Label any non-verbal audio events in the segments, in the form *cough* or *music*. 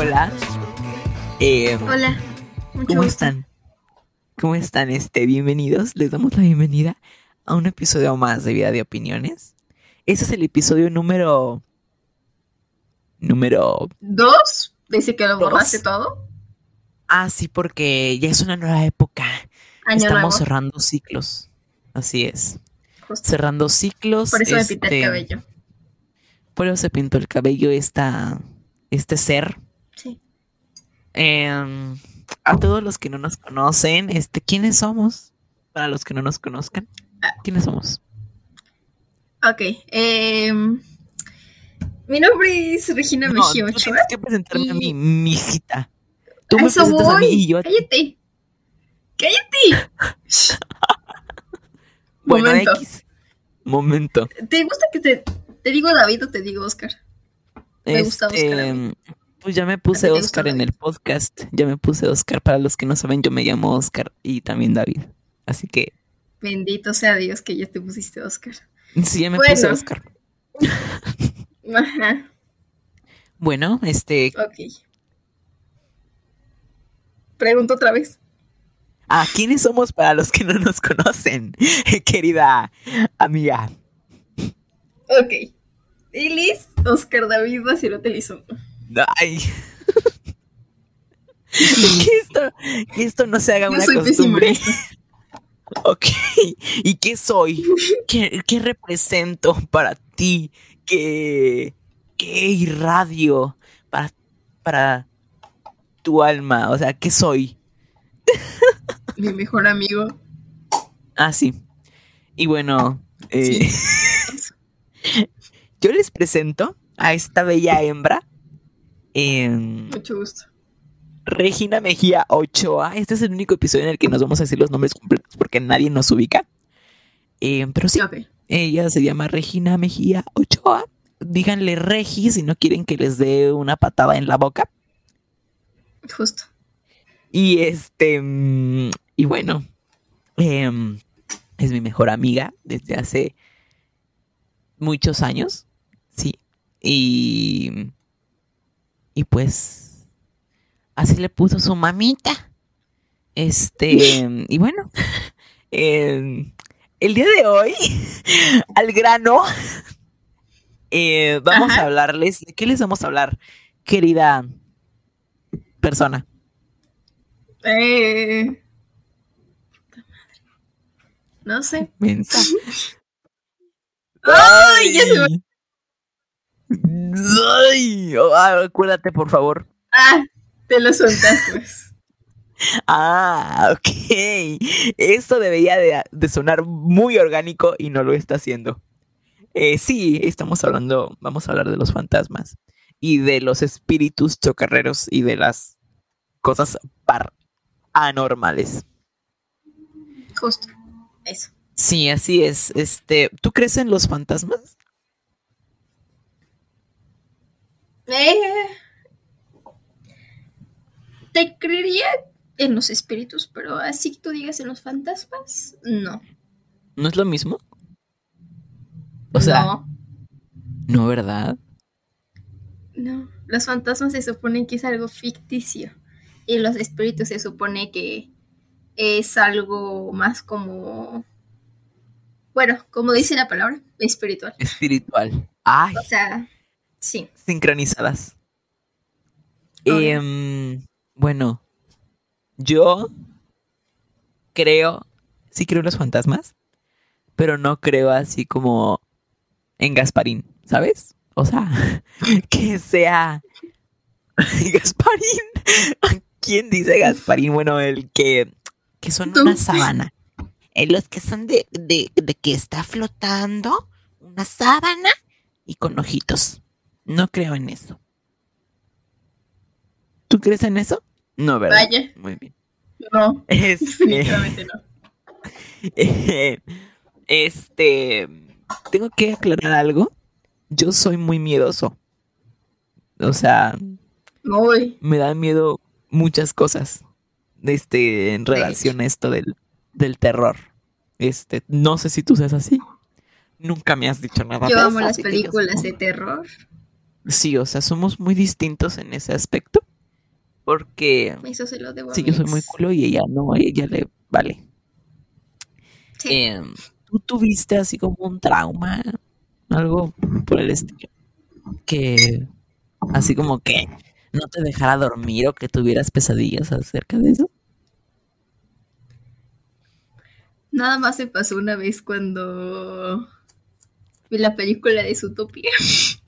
hola. Eh, Hola, mucho ¿Cómo gusto. están? ¿Cómo están? Este, bienvenidos. Les damos la bienvenida a un episodio más de Vida de Opiniones. Este es el episodio número. Número. ¿Dos? Dice que lo ¿Dos? borraste todo. Ah, sí, porque ya es una nueva época. Año Estamos nuevo. cerrando ciclos. Así es. Justo. Cerrando ciclos. Por eso me pinté el este, cabello. Por eso se pintó el cabello esta, este ser. Em, a todos los que no nos conocen, este, ¿quiénes somos? Para los que no nos conozcan. ¿quiénes somos? Ok. em, mi nombre es Regina No, Mejía tú Ochoa. tienes que presentarme a mi, y- mi cita. Tú me eso presentas a mí y yo a. Cállate. ¡Cállate! *laughs* Bueno, Momento. X. Momento. ¿Te gusta que te, te digo David o te digo Oscar? Me gusta Oscar mí. Pues ya me ¿A puse Oscar en el podcast. Ya me puse Oscar. Para los que no saben, yo me llamo Oscar y también David. Así que Bendito sea Dios que ya te pusiste Oscar. sí, ya me Bueno. puse Oscar. *laughs* Ajá. Bueno, este, Ok. Pregunto otra vez. ¿a quiénes somos para los que no nos conocen, *laughs* querida amiga? Ok. Ilis, Oscar David Bacilote Elizondo. Ay. que, esto, que esto no se haga Yo una costumbre. *laughs* Ok. ¿Y qué soy? ¿Qué, qué represento para ti? ¿Qué, qué irradio para, para tu alma? O sea, ¿qué soy? Mi mejor amigo. Ah, sí. Y bueno, eh, *laughs* yo les presento a esta bella hembra. Em, Mucho gusto. Regina Mejía Ochoa. Este es el único episodio en el que nos vamos a decir los nombres completos porque nadie nos ubica. Eh, pero sí, Ok. ella se llama Regina Mejía Ochoa. Díganle Regi si no quieren que les dé una patada en la boca. Justo. Y este, mm, y bueno, em, es mi mejor amiga desde hace muchos años, sí. Y, y pues, así le puso su mamita. Este, y bueno, *laughs* em, el día de hoy, *laughs* al grano, *laughs* eh, vamos Ajá. a hablarles, ¿de qué les vamos a hablar, querida persona? Eh... puta madre. No sé. Mensa. ¡Ay! Ya se me... Ay, oh, ah, acuérdate, por favor. Ah, te lo soltaste. *laughs* Ah, ok. Esto debería de, de sonar muy orgánico y no lo está haciendo. Eh, sí, estamos hablando, vamos a hablar de los fantasmas y de los espíritus chocarreros y de las cosas par anormales. Justo. Eso. Sí, así es. Este, ¿tú crees en los fantasmas? Eh... Te creería en los espíritus, pero así que tú digas en los fantasmas, no. ¿No es lo mismo? O sea, no. no, ¿verdad? No, los fantasmas se suponen que es algo ficticio y los espíritus se supone que es algo más como, bueno, como dice la palabra, espiritual. Espiritual. Ay, O sea, sí. sincronizadas. Em, bueno, yo creo, sí creo en los fantasmas, pero no creo así como en Gasparín, ¿sabes? O sea, *laughs* que sea *laughs* Gasparín. *laughs* ¿Quién dice Gasparín? Bueno, el que, que son una sábana. Eh, los que son de, de, de que está flotando una sábana y con ojitos. No creo en eso. ¿Tú crees en eso? No, ¿verdad? Vaya. Muy bien. No, *laughs* Este, definitivamente no. *laughs* este, tengo que aclarar algo. Yo soy muy miedoso. O sea, Muy. me dan miedo muchas cosas. Este, en relación a esto del, del terror. Este, no sé si tú seas así. Nunca me has dicho nada Yo de amo eso, las yo películas de terror. Sí, o sea, somos muy distintos en ese aspecto. Porque Eso se lo debo a sí, mi yo soy muy culo y ella no, ella le vale. Sí. Em, ¿Tú tuviste así como un trauma? Algo por el estilo. Que así como que no te dejara dormir o que tuvieras pesadillas acerca de eso. Nada más se pasó una vez cuando vi la película de Zootopia. *laughs*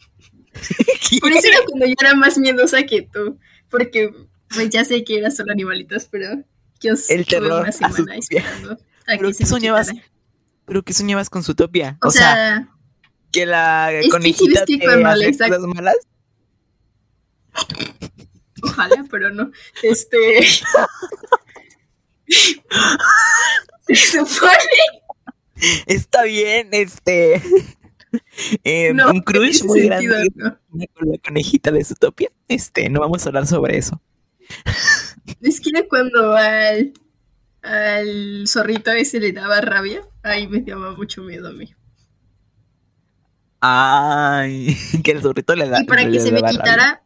*laughs* Por eso era cuando yo era más miedosa que tú. Porque pues ya sé que eran solo animalitos, pero yo El terror una semana esperando a ¿Pero que qué se soñabas? quitara. ¿Pero qué soñabas con Zootopia? O, O, sea, sea, que la conejita que te hace cosas malas. ojalá, pero no. Este. *laughs* *laughs* se supone. Está bien, este. Eh, No, un crush muy grande no. con la conejita de Zootopia. Este, no vamos a hablar sobre eso. Es que era cuando al, al zorrito ese le daba rabia. Ahí me daba mucho miedo a mí. Ay, *laughs* que el zorrito le da. Y para que se me rabia. quitara,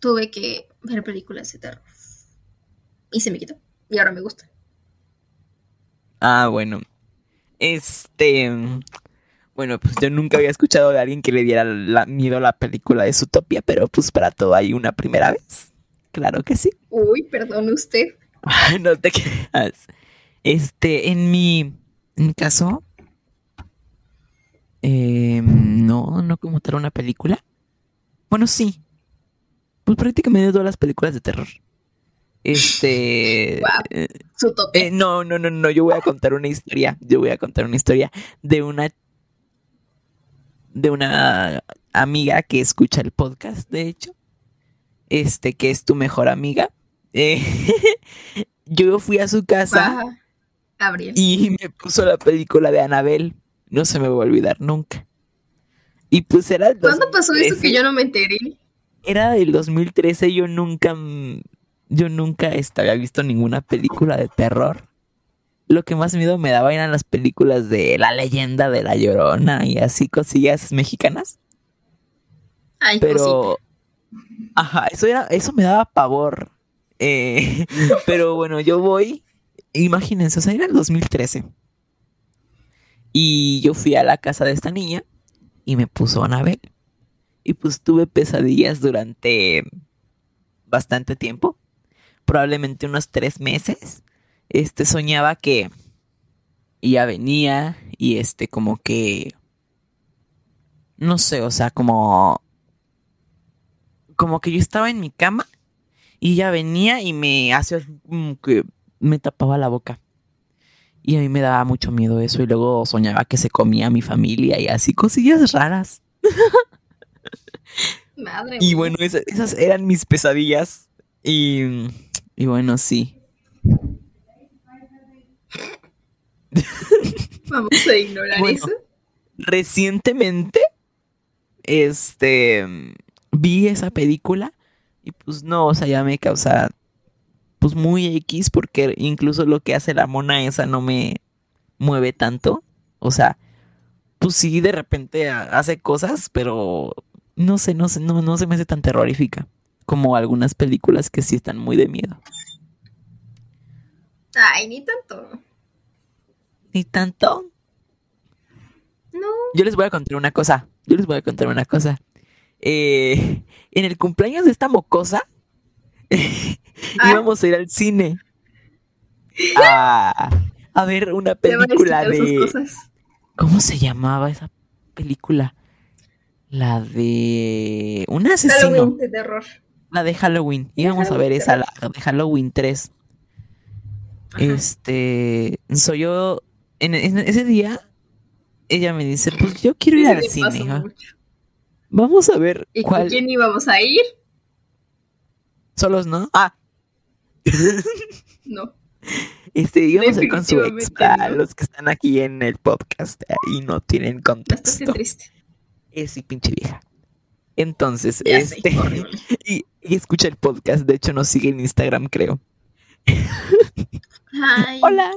tuve que ver películas de terror. Y se me quitó. Y ahora me gusta. Ah, bueno. Este. Bueno, pues yo nunca había escuchado de alguien que le diera la- miedo a la película de Zootopia, pero pues para todo hay una primera vez. Claro que sí. Uy, perdón usted. Ay, no te creas. Este, en mi, en mi caso, eh, no, no como tal una película. Bueno, sí. Pues prácticamente todas las películas de terror. Este, Guau. eh, eh, no, no, no, no, yo voy a contar una historia. Yo voy a contar una historia de una de una amiga que escucha el podcast, de hecho. Este, que es tu mejor amiga. Eh, *laughs* yo fui a su casa y me puso la película de Anabel. No se me va a olvidar nunca. Y pues era el ¿Cuándo pasó eso 2013. que yo no me enteré? Era del 2013, yo nunca, yo nunca había visto ninguna película de terror. Lo que más miedo me daba eran las películas de La leyenda de la Llorona y así cosillas mexicanas. Ay, cosita. Pero, ajá, eso era, eso me daba pavor. Eh, *laughs* pero bueno, yo voy, imagínense, o sea, era el 2013. Y yo fui a la casa de esta niña y me puso Anabel. Y pues tuve pesadillas durante bastante tiempo, probablemente unos tres meses. Este soñaba que ella venía y este como que no sé, o sea, como como que yo estaba en mi cama y ella venía y me hacía que me tapaba la boca. Y a mí me daba mucho miedo eso y luego soñaba que se comía a mi familia y así cosillas raras. Madre Y bueno, esa- esas eran mis pesadillas. Y, y bueno, sí. *laughs* Vamos a ignorar Bueno. eso. Recientemente, este, vi esa película y pues no, o sea, ya me causa pues muy X porque incluso lo que hace la mona esa no me mueve tanto. O sea, pues sí, de repente ha- hace cosas, pero no sé, no sé, no, no se me hace tan terrorífica como algunas películas que sí están muy de miedo. Ay, ni tanto. Ni tanto. No. Yo les voy a contar una cosa. Yo les voy a contar una cosa. Eh, *laughs* en el cumpleaños de esta mocosa, *laughs* Ah. íbamos a ir al cine a, a ver una película de. cosas. ¿Cómo se llamaba esa película? La de. Un asesino. Halloween de terror. La de Halloween. Íbamos a ver esa, la de Halloween 3. Ajá. Este. Soy yo. En, en ese día, ella me dice: Pues yo quiero ir al cine. Vamos a ver ¿Y con quién íbamos a ir? Solos, ¿no? Ah, *laughs* No. este, íbamos a ir con su ex Definitivamente para no. los que están aquí en el podcast y no tienen contexto. triste. Es sí, pinche vieja. Entonces, Ya este, *laughs* y, y escucha el podcast, de hecho nos sigue en Instagram, creo. *laughs* Hola.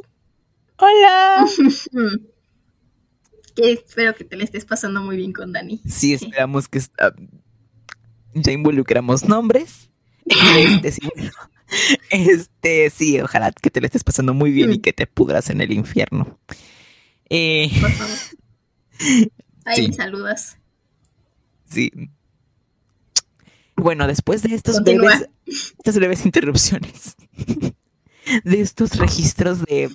Hola. *laughs* Que espero que te la estés pasando muy bien con Dani. Sí, esperamos que ya involucramos nombres. Este sí, *laughs* este sí, ojalá que te lo estés pasando muy bien y que te pudras en el infierno. Eh, Por favor. *laughs* Ahí Sí. saludas. sí. Bueno, después de estos Continúa. breves, estas breves interrupciones, de estos registros de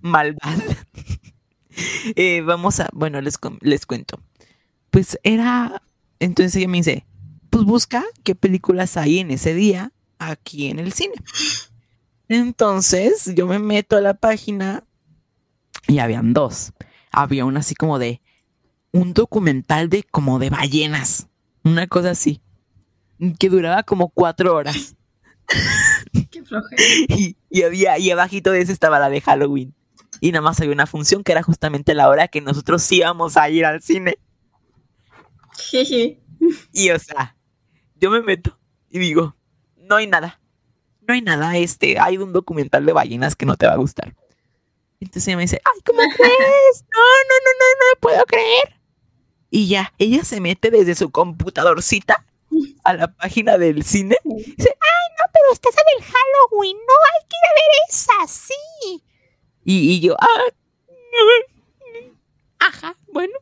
maldad. *laughs* Eh, vamos a, bueno, les, les cuento. Pues era, entonces ella me dice, pues busca qué películas hay en ese día aquí en el cine. Entonces yo me meto a la página y habían dos. Había una así como de un documental de como de ballenas, una cosa así, que duraba como cuatro horas. *laughs* *laughs* Y, y había, y abajito de ese estaba la de Halloween. Y nada más había una función que era justamente la hora que nosotros íbamos a ir al cine. Y o sea, yo me meto y digo, no hay nada. No hay nada, este, hay un documental de ballenas que no te va a gustar. Entonces ella me dice, ay, ¿cómo crees? No, no, no, no, no lo puedo creer. Y ya, ella se mete desde su computadorcita a la página del cine. Y dice, ay, no, pero está esa del Halloween, no, hay que ir a ver esa, sí. Y, y yo, ah, ajá, bueno.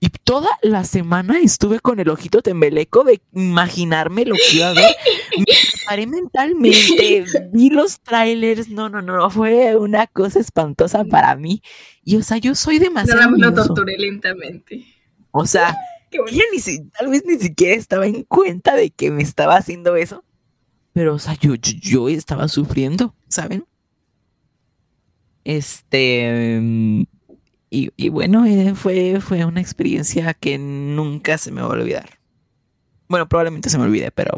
Y toda la semana estuve con el ojito tembeleco de imaginarme lo que iba a ver. *laughs* Me preparé mentalmente, vi los trailers. No, no, no, fue una cosa espantosa para mí. Y o sea, yo soy demasiado. Nada más lo torturé lentamente. O sea, ella ni si- tal vez ni siquiera estaba en cuenta de que me estaba haciendo eso. Pero, o sea, yo, yo, yo estaba sufriendo, ¿saben? Este. mm, Y, y bueno, eh, fue, fue una experiencia que nunca se me va a olvidar. Bueno, probablemente se me olvide, pero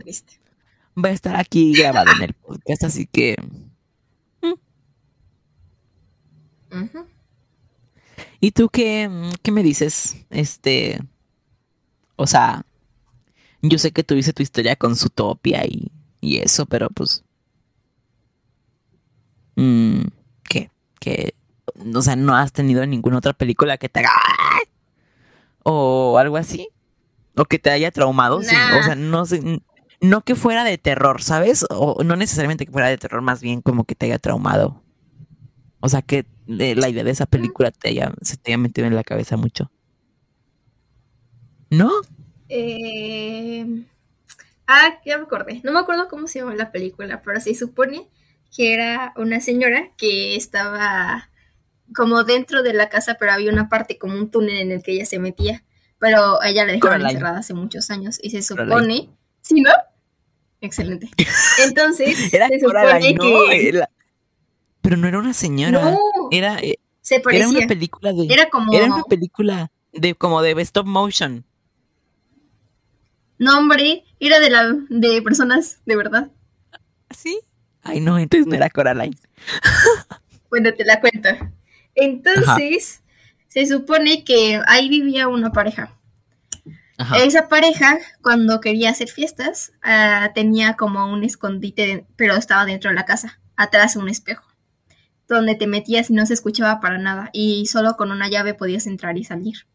va a estar aquí grabado en el podcast, así que. Ujú. ¿Y tú qué, mm, qué me dices? Este. O sea, yo sé que tuviste tu historia con Zootopia y, y eso, pero pues. mm, ¿Qué? ¿Qué? O sea, ¿no has tenido ninguna otra película que te haga. O algo así? ¿O que te haya traumado? Sí, o sea, no sé. No que fuera de terror, ¿sabes? O no necesariamente que fuera de terror, más bien como que te haya traumado. O sea, que de- la idea de esa película te haya, se te haya metido en la cabeza mucho. ¿No? Eh, Ah, ya me acordé. No me acuerdo cómo se llama la película, pero se supone que era una señora que estaba como dentro de la casa, pero había una parte como un túnel en el que ella se metía. Pero ella la dejaron Coraline. encerrada hace muchos años y se Coraline. supone, ¿sí no? Excelente. *laughs* Entonces, Era se Coraline, supone ¿no? que Era- Pero no era una señora. no, Era, eh, se era parecía. una película de. Era como Era una película de como de stop motion. Nombre, era de la de personas de verdad. ¿Sí? Ay, no, entonces no era Coraline. *laughs* Bueno, te la cuento. Entonces, se supone que ahí vivía una pareja. Ajá. Esa pareja, cuando quería hacer fiestas, ah, tenía como un escondite, de- pero estaba dentro de la casa, atrás de un espejo, donde te metías y no se escuchaba para nada, y solo con una llave podías entrar y salir.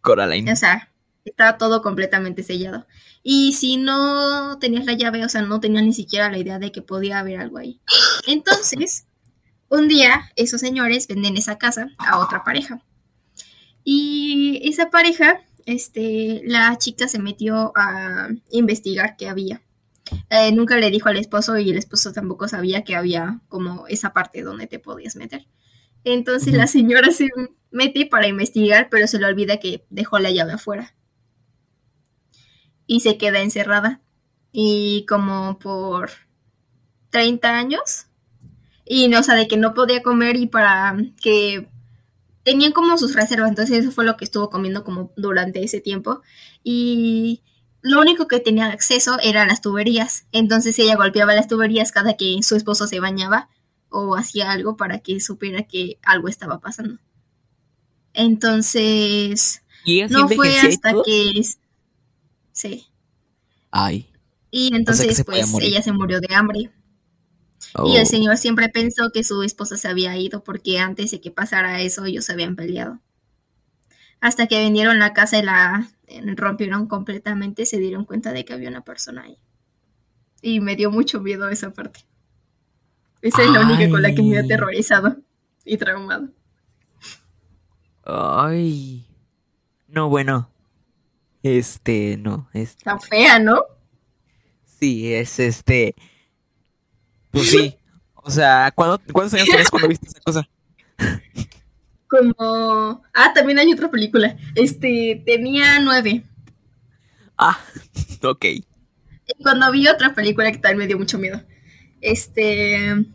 Coraline. O sea, estaba todo completamente sellado. Y si no tenías la llave, o sea, no tenía ni siquiera la idea de que podía haber algo ahí. Entonces, un día, esos señores venden esa casa a otra pareja. Y esa pareja, este, la chica se metió a investigar qué había. Eh, nunca le dijo al esposo y el esposo tampoco sabía que había como esa parte donde te podías meter. Entonces la señora se mete para investigar, pero se le olvida que dejó la llave afuera. Y se queda encerrada. Y como por 30 años. Y no, o sea, de que no podía comer y para que tenían como sus reservas, entonces eso fue lo que estuvo comiendo como durante ese tiempo. Y lo único que tenía acceso eran las tuberías. Entonces ella golpeaba las tuberías cada que su esposo se bañaba o hacía algo para que supiera que algo estaba pasando. Entonces, ¿Y no fue hasta que... Sí. Ay. Y entonces, pues, ella se murió de hambre. Oh. Y el señor siempre pensó que su esposa se había ido porque antes de que pasara eso ellos se habían peleado. Hasta que vendieron la casa y la eh, rompieron completamente, se dieron cuenta de que había una persona ahí. Y me dio mucho miedo esa parte. Esa es la única con la que me he aterrorizado y traumado. Ay. No, bueno. Este, no. Es, Tan fea, ¿no? sí, es este. Pues sí. *laughs* O sea, ¿cuándo- ¿cuántos años tenías cuando viste esa cosa? Como. Ah, también hay otra película. Este, tenía nueve. Ah, *laughs* ok. Y cuando vi otra película que también me dio mucho miedo. Este.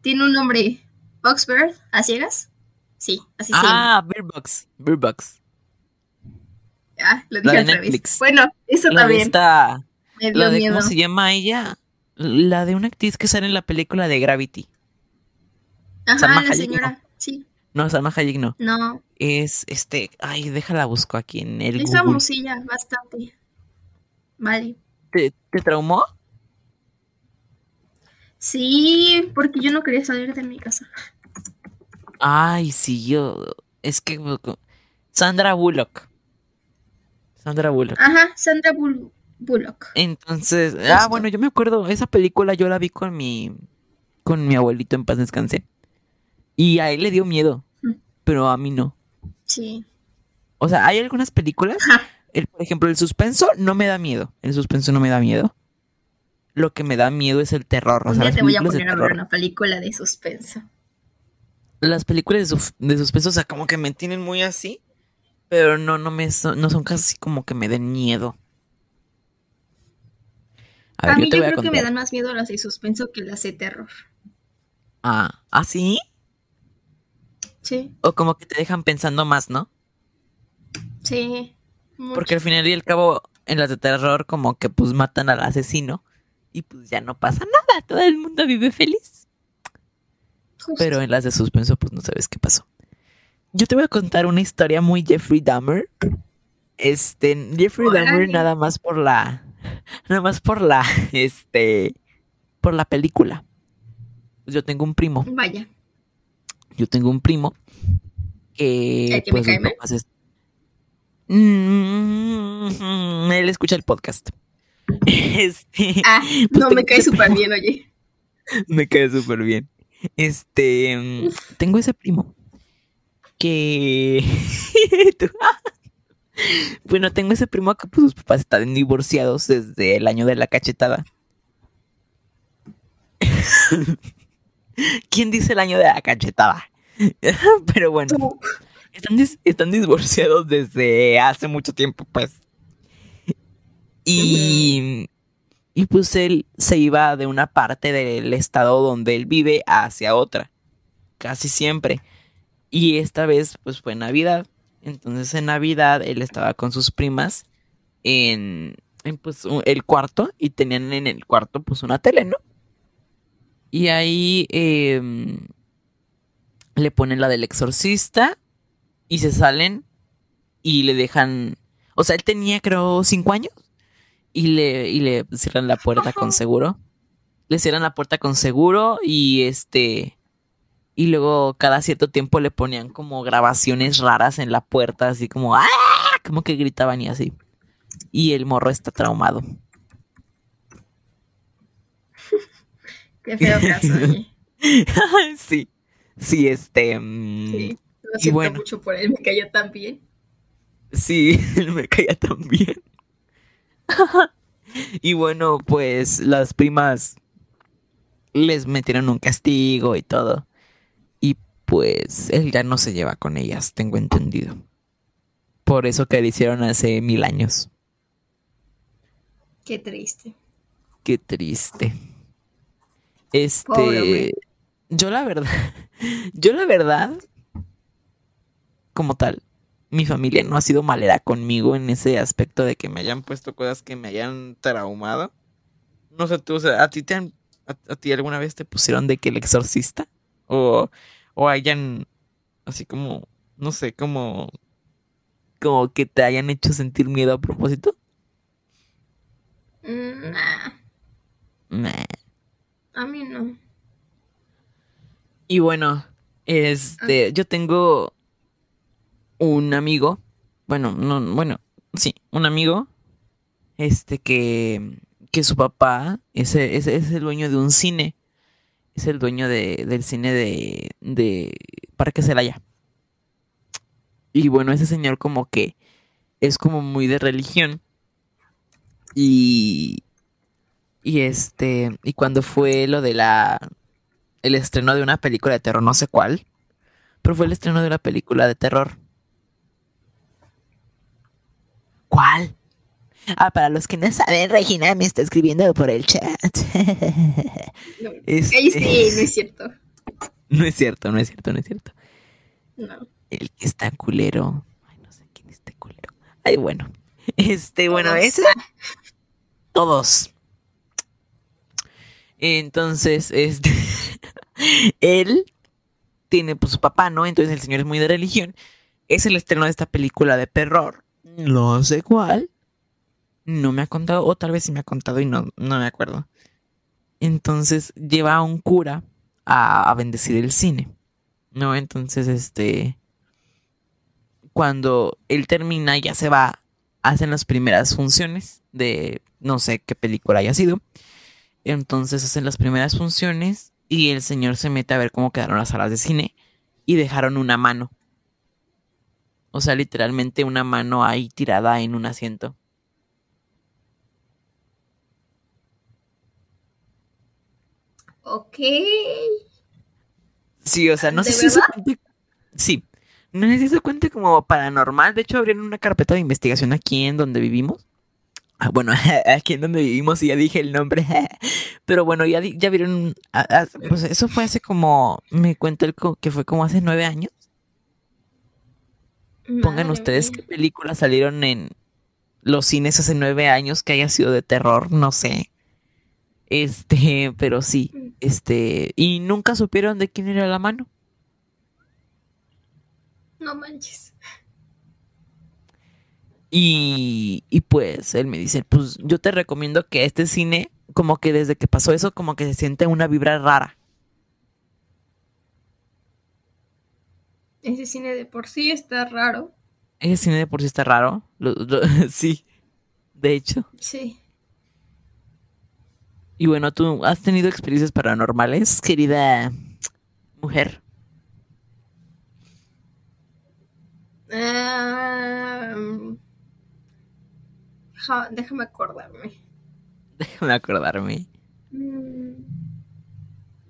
Tiene un nombre. Boxbird, ¿a ciegas? Sí, así se llama. Ah, Beer Box. Beer Box. Ah, lo la dije de al revés. Netflix. Bueno, eso La de también dio La de, miedo. ¿cómo se llama ella? La de una actriz que sale en la película de Gravity. Ajá, Salma la Hayek, señora. Sí, No, Salma Hayek no. no. Es este. Ay, déjala busco aquí en el Es famosilla, bastante. Vale. ¿Te, te traumó? Sí, porque yo no quería salir de mi casa. Ay, sí, yo. Es que. Sandra Bullock. Sandra Bullock. Ajá, Sandra Bull- Bullock. Entonces, ah, bueno, yo me acuerdo, esa película yo la vi con mi, con mi abuelito en paz descanse. Y a él le dio miedo, Mm. pero a mí no. Sí. O sea, hay algunas películas, Ajá. el, por ejemplo, el suspenso no me da miedo. El suspenso no me da miedo. Lo que me da miedo es el terror. O sea, día te voy a poner a ver una película de suspenso. Las películas de, sus- de suspenso, o sea, como que me tienen muy así, pero no, no me son, no son casi como que me den miedo. A A, ver, mí yo a creo que me dan más miedo las de suspenso que las de terror. Ah, ¿ah, sí? Sí, O como que te dejan pensando más, ¿no? sí. mucho. Porque al final y al cabo, en las de terror, como que pues matan al asesino y pues ya no pasa nada, todo el mundo vive feliz. Justo. Pero en las de suspenso, pues no sabes qué pasó. Yo te voy a contar una historia muy Jeffrey Dahmer. Este, Jeffrey Dahmer nada más por la, nada más por la, este, por la película. Yo tengo un primo, Vaya. yo tengo un primo que, ¿El que me pues, cae mal? es- Mm, él escucha el podcast. *laughs* Este, Ah, Pues no, me cae súper bien, oye. *laughs* Me cae súper bien. Este, mm, tengo ese primo que... *laughs* *laughs* Bueno, tengo ese primo que pues, sus papás están divorciados desde el año de la cachetada. *laughs* ¿Quién dice el año de la cachetada? Pero bueno, están, dis- están divorciados desde hace mucho tiempo, pues. Y, y pues él se iba de una parte del estado donde él vive hacia otra, casi siempre. Y esta vez pues fue Navidad. Entonces en Navidad él estaba con sus primas en, en, pues el cuarto y tenían en el cuarto pues una tele, ¿no? Y ahí em, le ponen la del exorcista y se salen y le dejan, o sea, él tenía creo cinco años y le, y le cierran la puerta con seguro. Le cierran la puerta con seguro y este, y luego cada cierto tiempo le ponían como grabaciones raras en la puerta, así como, ¡ah! Como que gritaban y así. Y el morro está traumado. *laughs* Qué feo caso, *laughs* sí, sí, este, mm, Sí. Lo Y siento bueno. mucho por él, me cayó tan bien. Sí, *laughs* me caía tan bien. y bueno, pues las primas les metieron un castigo y todo. Pues él ya no se lleva con ellas, tengo entendido. Por eso que le hicieron hace mil años. Qué triste. Qué triste. Este, yo la verdad, *laughs* yo la verdad, como tal, mi familia no ha sido malera conmigo en ese aspecto de que me hayan puesto cosas que me hayan traumado. No sé tú, o sea, ¿a ti te han, a, a ti alguna vez te pusieron de que el exorcista? O, o hayan, así como, no sé, como, como que te hayan hecho sentir miedo a propósito. Mm, nah, Nah. a mí no. Y bueno, este, yo tengo un amigo, bueno, no, bueno, sí, un amigo, este que, que su papá es, es, es el dueño de un cine. Es el dueño de, del cine de, de Parque Celaya. Y bueno, ese señor como que es como muy de religión. Y, y este, y cuando fue lo de la, el estreno de una película de terror, no sé cuál, pero fue el estreno de una película de terror. ¿Cuál? Ah, para los que no saben, Regina me está escribiendo por el chat. *laughs* No, Este- Ahí sí, no es cierto. No es cierto, no es cierto, no es cierto. No. El que está culero. Ay, no sé quién está culero. Ay, bueno. Este, bueno, ese. Todos. Entonces, este. *laughs* él tiene pues su papá, ¿no? Entonces el señor es muy de religión. Es el estreno de esta película de terror. No sé cuál. No me ha contado, o tal vez sí me ha contado y no, no me acuerdo. Entonces lleva a un cura a, a bendecir el cine. ¿No? Entonces, este. Cuando él termina, ya se va. Hacen las primeras funciones de no sé qué película haya sido. Entonces hacen las primeras funciones y el señor se mete a ver cómo quedaron las salas de cine y dejaron una mano. O sea, literalmente una mano ahí tirada en un asiento. Ok. Sí, o sea, no ¿De sé si eso cuente. Sí, no sé si eso cuente como paranormal. De hecho, abrieron una carpeta de investigación aquí en donde vivimos. Ah, bueno, *laughs* aquí en donde vivimos, y ya dije el nombre. *laughs* Pero bueno, ya, ya vieron. ah, ah, Pues eso fue hace como. Me cuenta el co- que fue como hace nueve años. Pongan ustedes qué películas salieron en los cines hace nueve años que haya sido de terror, no sé. Este, pero sí, este, y nunca supieron de quién era la mano. No manches. Y, y pues él me dice, pues yo te recomiendo que este cine, como que desde que pasó eso, como que se siente una vibra rara. Ese cine de por sí está raro. Ese cine de por sí está raro. Lo- lo- *laughs* sí, de hecho. Sí. Y bueno, ¿tú has tenido experiencias paranormales, querida mujer? Ah, ja- déjame acordarme. Déjame acordarme. Mm,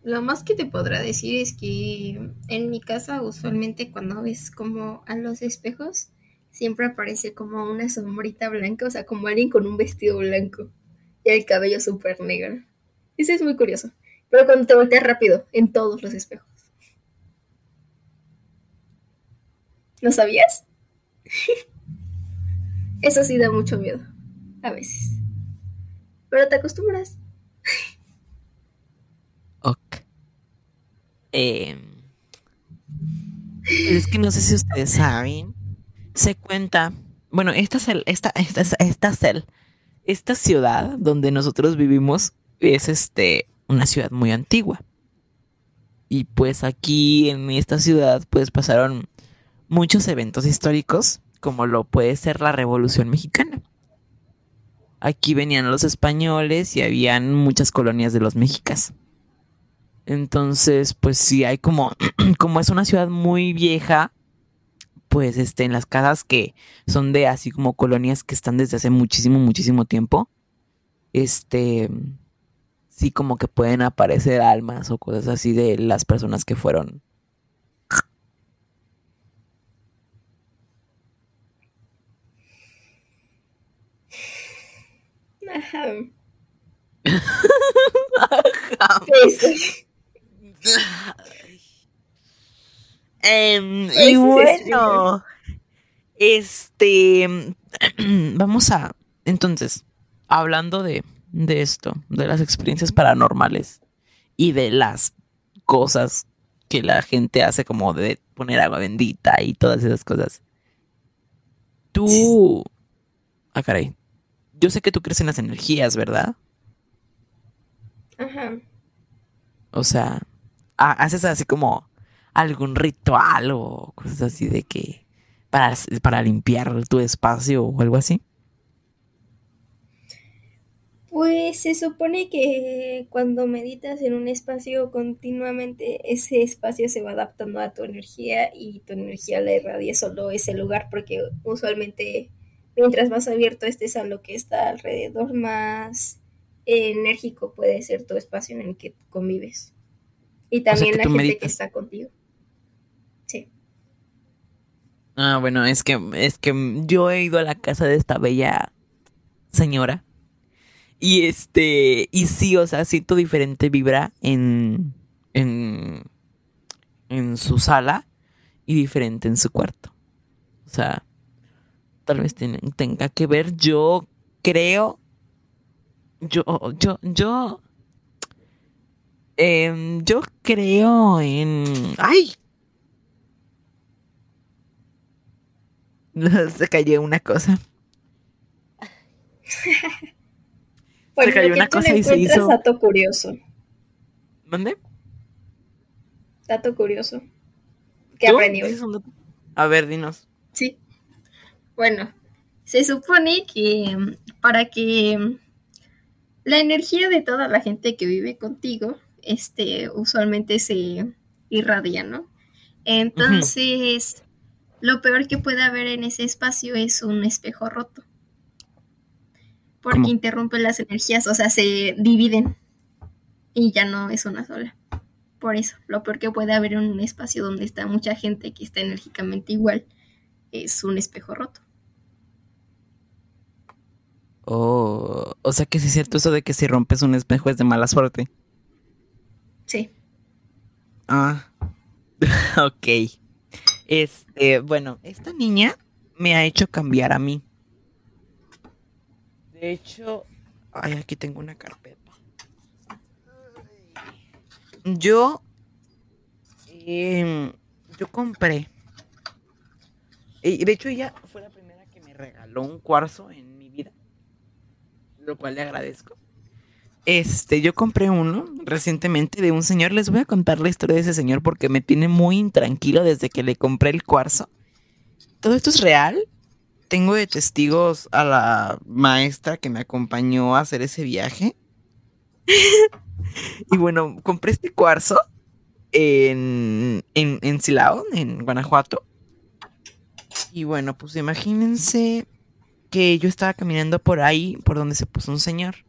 Lo más que te podrá decir es que en mi casa usualmente cuando ves como a los espejos siempre aparece como una sombrita blanca, o sea, como alguien con un vestido blanco y el cabello súper negro. Eso es muy curioso. Pero cuando te volteas rápido, en todos los espejos. ¿No sabías? *laughs* Eso sí da mucho miedo. A veces. Pero te acostumbras. Ok. Em, es que no sé si ustedes saben. Se cuenta. Bueno, esta cel- esta, esta, esta, cel- esta ciudad donde nosotros vivimos es este una ciudad muy antigua. Y pues aquí en esta ciudad pues pasaron muchos eventos históricos, como lo puede ser la Revolución Mexicana. Aquí venían los españoles y habían muchas colonias de los mexicas. Entonces, pues sí, hay como, *clears throat* como es una ciudad muy vieja, pues este, en las casas que son de así como colonias que están desde hace muchísimo, muchísimo tiempo, este, sí como que pueden aparecer almas o cosas así de las personas que fueron. Ajá. *laughs* Ajá. Sí, *laughs* Pues, y sí, bueno, este, *clears throat* vamos a, entonces, hablando de, de esto, de las experiencias paranormales y de las cosas que la gente hace como de poner agua bendita y todas esas cosas. Tú, ah, caray, yo sé que tú crees en las energías, ¿verdad? Ajá. O sea, ha- haces así como algún ritual o cosas así de que para, para limpiar tu espacio o algo así. Pues se supone que cuando meditas en un espacio continuamente, ese espacio se va adaptando a tu energía y tu energía la irradia solo ese lugar, porque usualmente mientras más abierto estés a lo que está alrededor, más enérgico puede ser tu espacio en el que convives. Y también la gente que está contigo. Sí. Ah, bueno, es que, es que yo he ido a la casa de esta bella señora. Y este, y sí, o sea, siento diferente vibra en, en, en su sala y diferente en su cuarto. O sea, tal vez tenga que ver, yo creo, yo, yo, yo, eh, yo creo en, ay, *laughs* se cayó una cosa. *laughs* se cayó una cosa y se hizo. Dato curioso. ¿Dónde? Dato curioso. ¿Qué aprendió? A ver, dinos. Sí. Bueno, se supone que para que la energía de toda la gente que vive contigo, este, usualmente se irradia, ¿no? Entonces, lo peor que puede haber en ese espacio es un espejo roto. Porque interrumpe las energías, o sea, se dividen y ya no es una sola. Por eso, lo peor que puede haber en un espacio donde está mucha gente que está enérgicamente igual es un espejo roto. Oh, o sea que sí es cierto eso de que si rompes un espejo es de mala suerte. Sí. Ah, *laughs* ok. Este, bueno, esta niña me ha hecho cambiar a mí. De hecho, ay, aquí tengo una carpeta. Yo, em, yo compré. De hecho, ella fue la primera que me regaló un cuarzo en mi vida, lo cual le agradezco. Este, yo compré uno recientemente de un señor. Les voy a contar la historia de ese señor porque me tiene muy intranquilo desde que le compré el cuarzo. Todo esto es real. Tengo de testigos a la maestra que me acompañó a hacer ese viaje. *laughs* y bueno, compré este cuarzo en, en, en Silao, en Guanajuato. Y bueno, pues imagínense que yo estaba caminando por ahí, por donde se puso un señor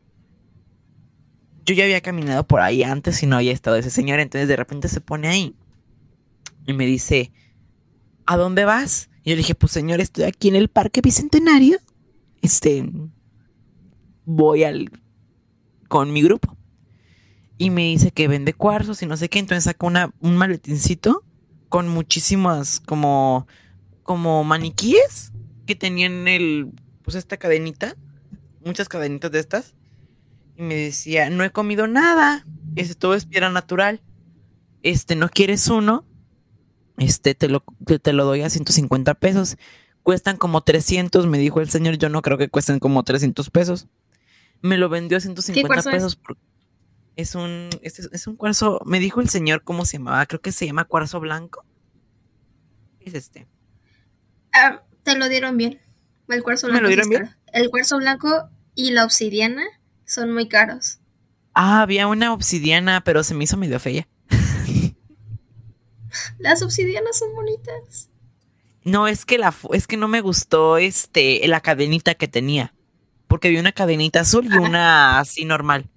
yo ya había caminado por ahí antes y no había estado ese señor, entonces de repente se pone ahí y me dice, ¿a dónde vas? Y yo le dije, pues señor, estoy aquí en el Parque Bicentenario, este, voy al, con mi grupo. Y me dice que vende cuarzos y no sé qué, entonces saca una, un maletincito con muchísimas como, como maniquíes que tenían el, pues esta cadenita, muchas cadenitas de estas y me decía, no he comido nada, este, todo es piedra natural, este, ¿no quieres uno? Este, te lo, te lo doy a 150 pesos. Cuestan como 300, me dijo el señor, yo no creo que cuesten como 300 pesos. Me lo vendió a 150 pesos. Es? es un, es, un cuarzo, me dijo el señor cómo se llamaba, creo que se llama cuarzo blanco. Es este. Ah, te lo dieron bien. El cuarzo blanco. ¿Me lo dieron bien? El cuarzo blanco y la obsidiana son muy caros. Ah, había una obsidiana, pero se me hizo medio fea. *laughs* Las obsidianas son bonitas. No, es que la es que no me gustó este la cadenita que tenía. Porque vi una cadenita azul y una así normal.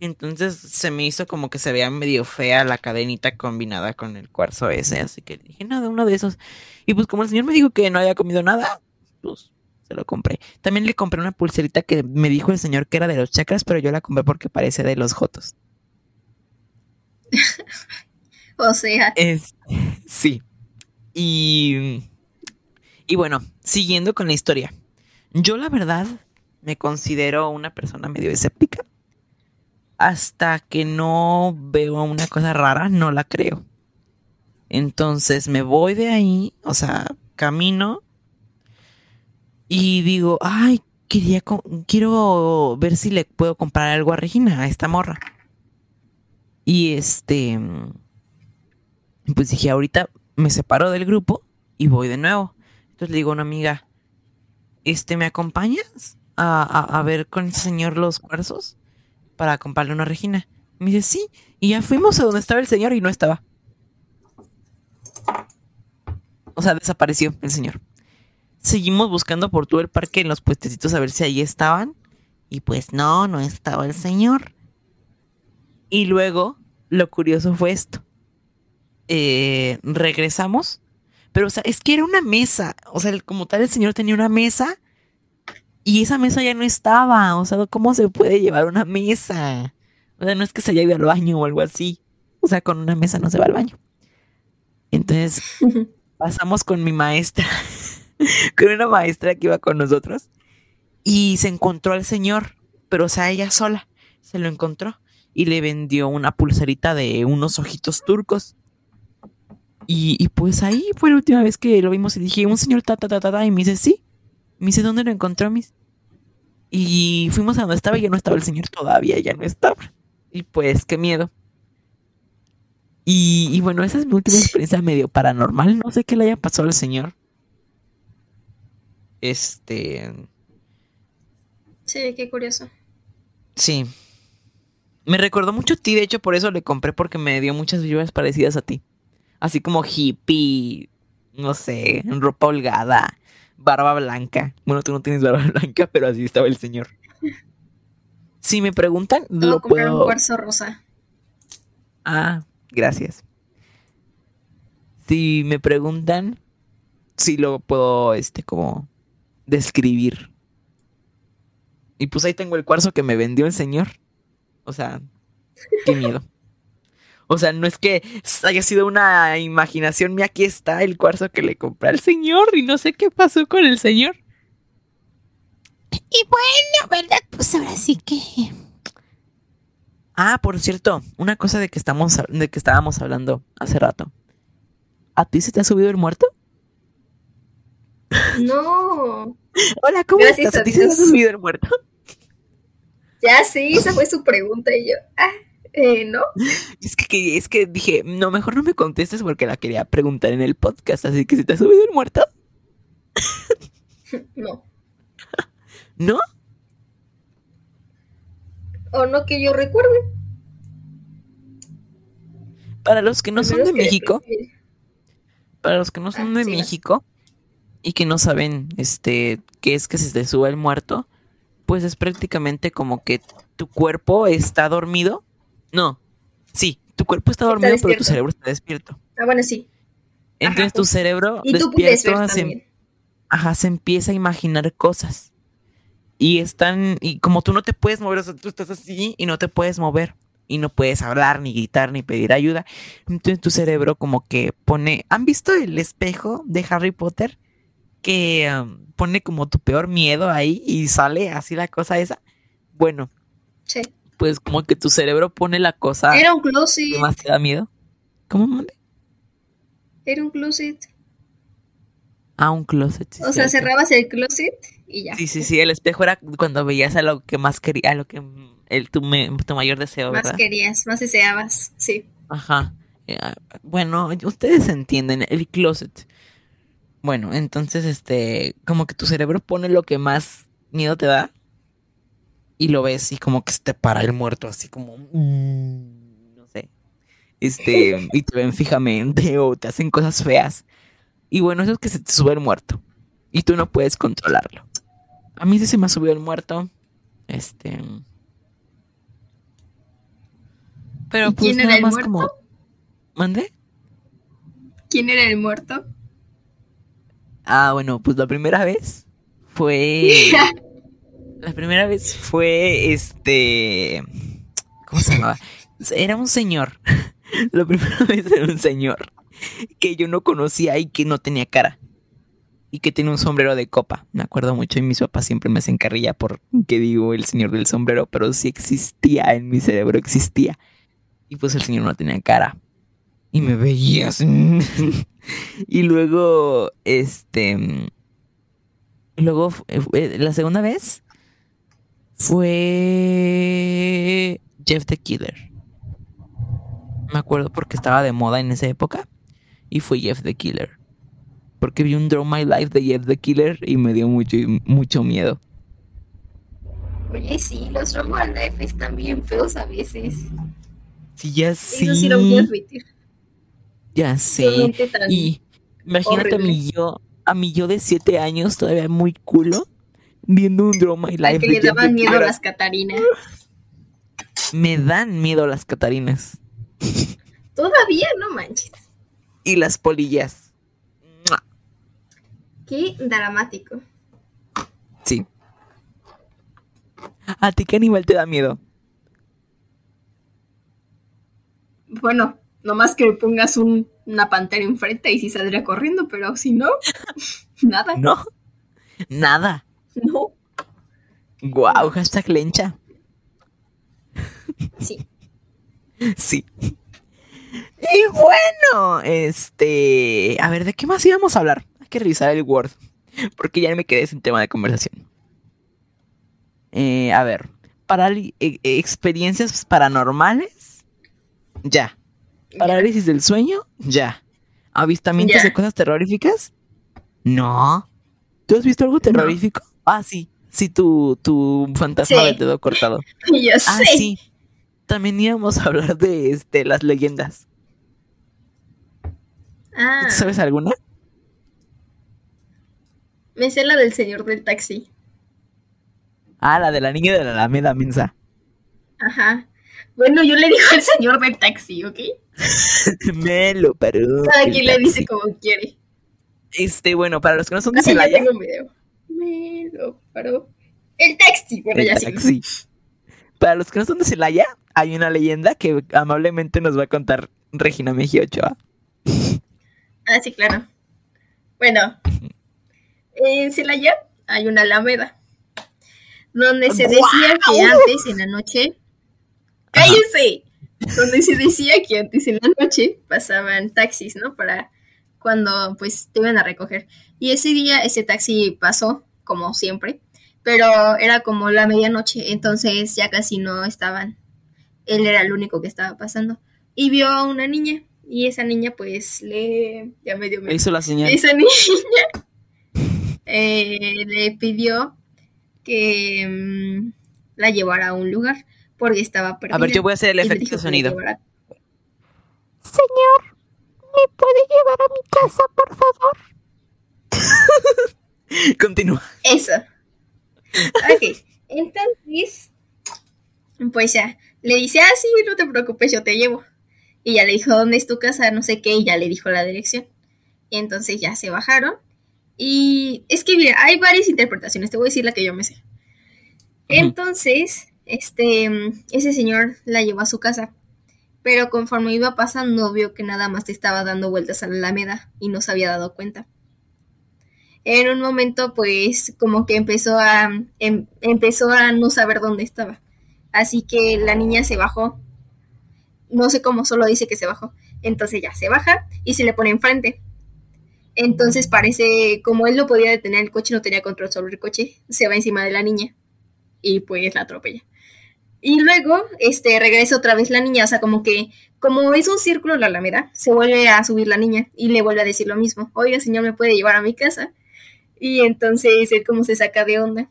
Entonces se me hizo como que se veía medio fea la cadenita combinada con el cuarzo ese. Así que dije, nada, uno de esos. Y pues como el señor me dijo que no había comido nada, pues se lo compré. También le compré una pulserita que me dijo el señor que era de los chakras, pero yo la compré porque parece de los jotos. *laughs* o sea. sí. Y, y bueno, siguiendo con la historia. Yo la verdad me considero una persona medio escéptica. Hasta que no veo una cosa rara, no la creo. Entonces me voy de ahí, o sea, camino y digo, ay, quería quiero ver si le puedo comprar algo a Regina, a esta morra. Y este, pues dije, ahorita me separo del grupo y voy de nuevo. Entonces le digo a una amiga, este, ¿me acompañas a, a- a ver con ese señor los cuarzos para comprarle una Regina. Me dice, sí. Y ya fuimos a donde estaba el señor y no estaba. O sea, desapareció el señor. Seguimos buscando por todo el parque en los puestecitos a ver si ahí estaban. Y pues no, no estaba el señor. Y luego, lo curioso fue esto. Eh, regresamos. Pero, o sea, es que era una mesa. O sea, el- como tal, el señor tenía una mesa. Y esa mesa ya no estaba. O sea, ¿cómo se puede llevar una mesa? O sea, no es que se haya ido al baño o algo así. O sea, con una mesa no se va al baño. Entonces, pasamos con mi maestra, *laughs* con una maestra que iba con nosotros, y se encontró al señor, pero o sea, ella sola, se lo encontró y le vendió una pulserita de unos ojitos turcos. Y, pues ahí fue la última vez que lo vimos y dije, un señor ta ta ta ta, ta", y me dice, sí. Me dice, ¿dónde lo encontró, mis? Y fuimos a donde estaba y ya no estaba el señor todavía, ya no estaba. Y pues, qué miedo. Y, y bueno, esa es mi última experiencia medio paranormal. No sé qué le haya pasado al señor. Este. Sí, qué curioso. Sí. Me recordó mucho a ti, de hecho, por eso le compré, porque me dio muchas vibras parecidas a ti. Así como hippie, no sé, en ropa holgada, barba blanca. Bueno, tú no tienes barba *laughs* blanca, pero así estaba el señor. Si me preguntan, lo comprar un puedo. cuarzo rosa. Ah, gracias. Si me preguntan, sí lo puedo, este, como describir. Y pues ahí tengo el cuarzo que me vendió el señor. O sea, qué miedo. O sea, no es que haya sido una imaginación mía, aquí está el cuarzo que le compré al señor y no sé qué pasó con el señor. Y bueno, ¿verdad? Pues ahora sí que. Ah, por cierto, una cosa de que estamos de que estábamos hablando hace rato. ¿A ti se te ha subido el muerto? No. Hola, ¿cómo Gracias estás? a ¿A ti se te ha Dios. subido el muerto? Ya sí, esa fue su pregunta y yo, ah, eh, ¿no? Es que, es que dije, no, mejor no me contestes porque la quería preguntar en el podcast, así que se te ha subido el muerto. *laughs* No. ¿No? O no que yo recuerde. Para los que no son de México, para los que no son Ah, de. México y que no saben este qué es que se te suba el muerto, pues es prácticamente como que tu cuerpo está dormido. No, sí, tu cuerpo está Está dormido, pero tu cerebro está despierto. Ah, bueno, sí. Entonces tu cerebro Y despierto ajá, se empieza a imaginar cosas. Y están, y como tú no te puedes mover, o sea, tú estás así y no te puedes mover. Y no puedes hablar, ni gritar, ni pedir ayuda. Entonces tu cerebro como que pone... ¿Han visto el espejo de Harry Potter? Que um, pone como tu peor miedo ahí y sale así la cosa esa. Bueno, Sí. pues como que tu cerebro pone la cosa Era un closet. que más te da miedo. ¿Cómo mande? Era un closet. Ah, un closet. sí, O sea, cierto. cerrabas el closet y ya. Sí, sí, sí, el espejo era cuando veías a lo que más quería, a lo que el, tu, me- tu mayor deseo, Más querías, más deseabas. Sí. Ajá. Eh, ah, Bueno, ustedes entienden, el closet. Bueno, entonces, este, como que tu cerebro pone lo que más miedo te da y lo ves y como que se te para el muerto, así como, mm, no sé, este, *laughs* y te ven fijamente o te hacen cosas feas. Y bueno, eso es que se te sube el muerto y tú no puedes controlarlo. A mí sí se me ha subido el muerto, este... Pero ¿Y pues quién era nada el más muerto? como... ¿Mande? ¿Quién era el muerto? Ah, bueno, pues la primera vez fue. *laughs* La primera vez fue este. ¿Cómo se llamaba? Era un señor. *laughs* La primera vez era un señor que yo no conocía y que no tenía cara. Y que tenía un sombrero de copa. Me acuerdo mucho y mis papás siempre me hacen carrilla por que digo el señor del sombrero, pero sí existía en mi cerebro, existía. Y pues el señor no tenía cara. Y me veía así. *laughs* *laughs* y luego, este. Luego, fu- eh, la segunda vez fue Jeff the Killer. Me acuerdo porque estaba de moda en esa época. Y fue Jeff the Killer. Porque vi un Draw My Life de Jeff the Killer y me dio mucho, mucho miedo. Oye, sí, los Romuald Life están bien feos a veces. Sí, ya Eso sí lo voy a sí. admitir. Ya sé. Y imagínate a mi yo, a mi yo de siete años, todavía muy culo, viendo un drama y al live que de le daban miedo Bieber. las Catarinas. Me dan miedo las catarinas Todavía no manches. y las polillas. Qué dramático. Sí. ¿A ti qué animal te da miedo? Bueno, nomás que pongas un- una pantera enfrente y sí saldría corriendo, pero si no, *laughs* nada. ¿No? Nada. No. Guau, hashtag lencha. Sí. Sí. Y bueno, este. A ver, ¿de qué más íbamos a hablar? Hay que revisar el Word. Porque ya me quedé sin tema de conversación. Eh, a ver. Parali- e- e- experiencias paranormales. Ya. Parálisis del sueño. Ya. Avistamientos Ya. de cosas terroríficas. No. ¿Tú has visto algo terrorífico? Ah, sí. Sí, tu, tu fantasma Sí. del dedo cortado. *laughs* Yo Ah, sé. sí. También íbamos a hablar de este, las leyendas. Ah, ¿Tú ¿Sabes alguna? me sé la del señor del taxi. Ah, la de la niña de la Alameda Mensa. Ajá. Bueno, yo le digo al señor del taxi, ¿ok? *laughs* Me lo paró. Cada quien le dice como quiere. Este, bueno, para los que no son de Celaya, tengo un video. Me lo paró. El taxi. Bueno, el ya sí. taxi. *laughs* Para los que no son de Celaya, hay una leyenda que amablemente nos va a contar Regina Mejía Ochoa. Ah, sí, claro. Bueno, en Celaya hay una alameda donde se decía que antes en la noche. ¡Cállese! Donde se decía que antes en la noche pasaban taxis, ¿no? Para cuando pues te iban a recoger. Y ese día ese taxi pasó, como siempre, pero era como la medianoche, entonces ya casi no estaban. Él era el único que estaba pasando. Y vio a una niña. Y esa niña, pues, le. Ya me dio Le miedo. hizo la señal. Esa *laughs* niña eh, le pidió que mm, la llevara a un lugar porque estaba perdida. A ver, yo voy a hacer el efecto de sonido. Señor, ¿me puede llevar a mi casa, por favor? *laughs* Continúa. Eso. Ok. Entonces, pues ya, le dice, ah, sí, no te preocupes, yo te llevo. Y ya le dijo, ¿dónde es tu casa? No sé qué, y ya le dijo la dirección. Y entonces ya se bajaron. Y es que, mira, hay varias interpretaciones, te voy a decir la que yo me sé. Entonces, este, mm, ese señor la llevó a su casa. Pero conforme iba pasando, vio que nada más estaba dando vueltas a la alameda y no se había dado cuenta. En un momento pues como que empezó a em- empezó a no saber dónde estaba. Así que la niña se bajó. No sé cómo solo dice que se bajó. Entonces ya se baja y se le pone enfrente. Entonces parece como él no podía detener el coche no tenía control sobre el coche se va encima de la niña y pues la atropella y luego este regresa otra vez la niña o sea como que como es un círculo la alameda se vuelve a subir la niña y le vuelve a decir lo mismo oiga señor me puede llevar a mi casa y entonces él como se saca de onda.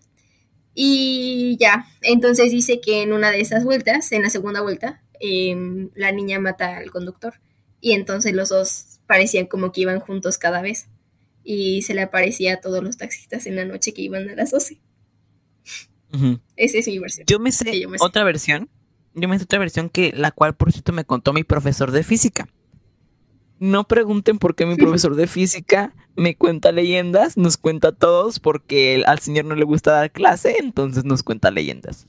Y ya, entonces dice que en una de esas vueltas, en la segunda vuelta, em, la niña mata al conductor. Y entonces los dos parecían como que iban juntos cada vez. Y se le aparecía a todos los taxistas en la noche que iban a las 12. Ujú. Esa es mi versión. Yo me sé Sí, yo me sé. otra versión. Yo me sé otra versión que la cual, por cierto, me contó mi profesor de física. No pregunten por qué mi *laughs* profesor de física me cuenta leyendas, nos cuenta a todos porque al señor no le gusta dar clase, entonces nos cuenta leyendas.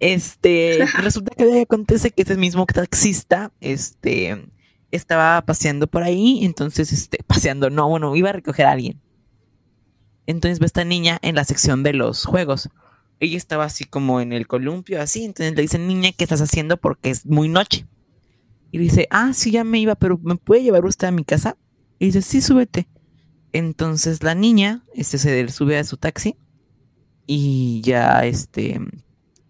Este, *laughs* resulta que acontece que ese mismo taxista, este, estaba paseando por ahí, entonces, este, paseando, no, bueno, iba a recoger a alguien. Entonces ve a esta niña en la sección de los juegos. Ella estaba así como en el columpio, así. Entonces le dicen, niña, ¿qué estás haciendo? Porque es muy noche. Y dice, ah, sí, ya me iba, pero ¿me puede llevar usted a mi casa? Y dice, sí, súbete. Entonces la niña, este, se sube a su taxi. Y ya, este,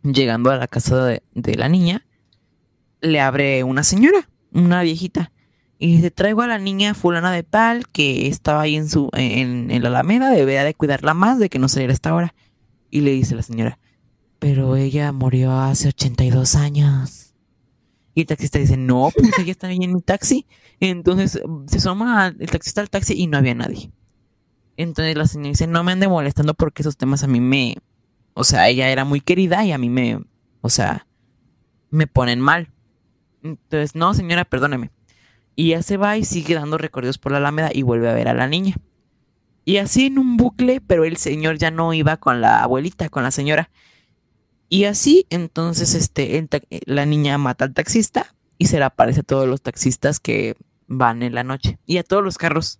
llegando a la casa de, de la niña, le abre una señora, una viejita. Y dice, traigo a la niña fulana de tal que estaba ahí en su en, en la alameda, debería de cuidarla más de que no saliera a esta hora. Y le dice la señora, pero ella murió hace 82 años. Y el taxista dice, no, pues ella está ahí en mi taxi. Entonces se asoma el taxista al taxi y no había nadie. Entonces la señora dice, no me ande molestando porque esos temas a mí me... O sea, ella era muy querida y a mí me... O sea, me ponen mal. Entonces, no, señora, perdóneme. Y ya se va y sigue dando recorridos por la Alameda y vuelve a ver a la niña. Y así en un bucle, pero el señor ya no iba con la abuelita, con la señora. Y así, entonces, este, el ta- la niña mata al taxista y se le aparece a todos los taxistas que van en la noche. Y a todos los carros.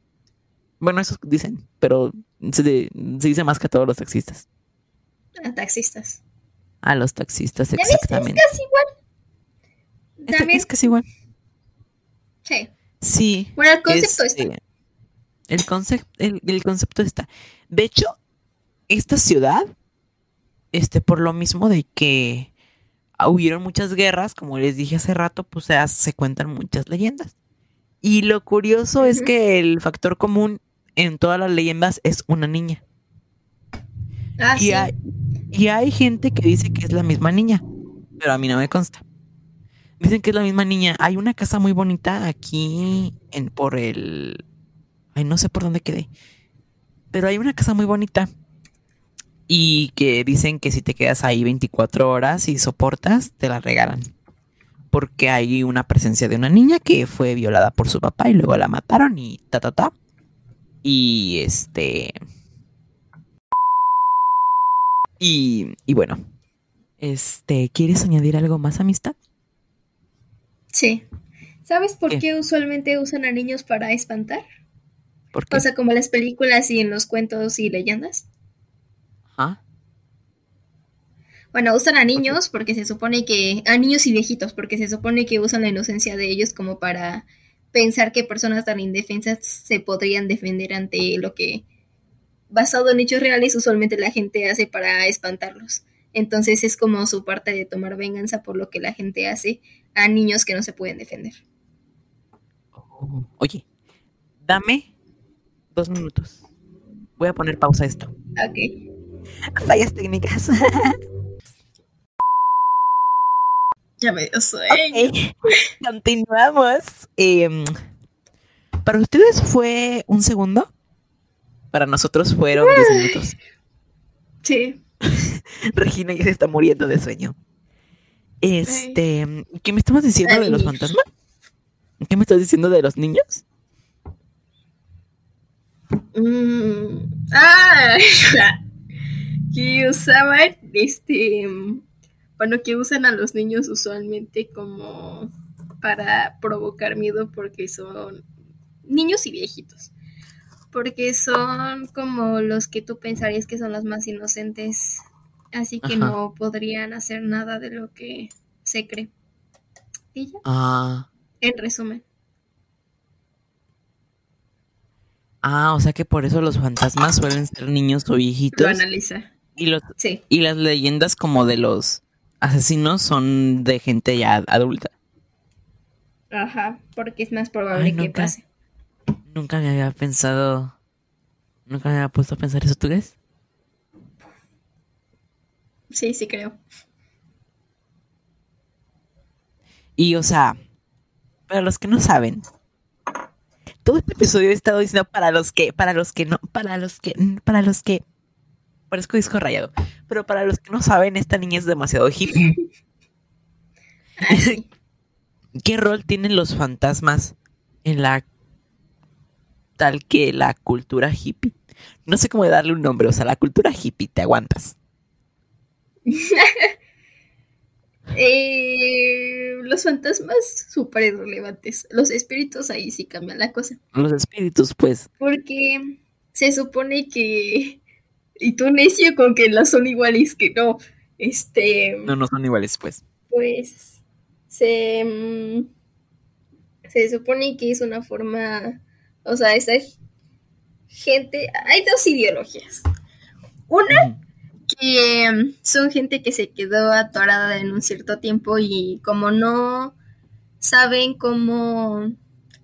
Bueno, eso dicen, pero se, de- se dice más que a todos los taxistas. A taxistas. A los taxistas, ¿Ya viste? Es exactamente. casi igual. Es casi igual. sí. Sí. Bueno, el concepto este, está. El, concepto, el, el concepto está. De hecho, esta ciudad, este, por lo mismo de que hubieron muchas guerras, como les dije hace rato, pues se, se cuentan muchas leyendas. Y lo curioso es que el factor común en todas las leyendas es una niña. Ah, Y, sí. hay, y hay gente que dice que es la misma niña, pero a mí no me consta. Dicen que es la misma niña. Hay una casa muy bonita aquí en por el ay no sé por dónde quedé. Pero hay una casa muy bonita y que dicen que si te quedas ahí 24 horas y soportas, te la regalan. Porque hay una presencia de una niña que fue violada por su papá y luego la mataron y ta ta ta. Y este y, y bueno, este, ¿quieres añadir algo más, amistad? Sí. ¿Sabes por ¿Qué? qué usualmente usan a niños para espantar? O sea, como en las películas y en los cuentos y leyendas. ajá, Bueno, usan a niños porque se supone que... A niños y viejitos porque se supone que usan la inocencia de ellos como para pensar que personas tan indefensas se podrían defender ante lo que, basado en hechos reales, usualmente la gente hace para espantarlos. Entonces es como su parte de tomar venganza por lo que la gente hace a niños que no se pueden defender. Oh, Oye, dame dos minutos. Voy a poner pausa a esto. Ok. Fallas técnicas. *laughs* Ya me dio sueño. Continuamos. Em, ¿Para ustedes fue un segundo? Para nosotros fueron 10 minutos. Sí. *laughs* Regina ya se está muriendo de sueño. Este, ¿qué me estabas diciendo de los fantasmas? ¿Qué me estás diciendo de los niños? Mm, ah, que usaban este. Bueno, que usan a los niños usualmente como para provocar miedo porque son niños y viejitos. Porque son como los que tú pensarías que son los más inocentes. Así que Ajá. no podrían hacer nada de lo que se cree. Y ya, Ah, en resumen. ah, o sea que por eso los fantasmas suelen ser niños o Lo viejitos analiza. Y los Sí. y las leyendas como de los asesinos son de gente ya adulta. Ajá. Porque es más probable Ay, que nunca. pase. Nunca me había pensado, nunca me había puesto a pensar eso, ¿tú crees? Sí, sí creo. Y o sea, para los que no saben, todo este episodio he estado diciendo para los que, para los que no, para los que, para los que, parezco disco rayado, pero para los que no saben, esta niña es demasiado hippie. *laughs* ¿Qué rol tienen los fantasmas en la tal que la cultura hippie? No sé cómo darle un nombre, o sea, la cultura hippie, te aguantas. *laughs* Eh, los fantasmas súper irrelevantes. Los espíritus ahí sí cambian la cosa. Los espíritus, pues, Porque se supone que. Y tú necio con que las son iguales que no. Este. no, no son iguales, pues. Pues. Se. mm, Se supone que es una forma. O sea, esa gente. Hay dos ideologías. Una que mm, son gente que se quedó atorada en un cierto tiempo y como no saben cómo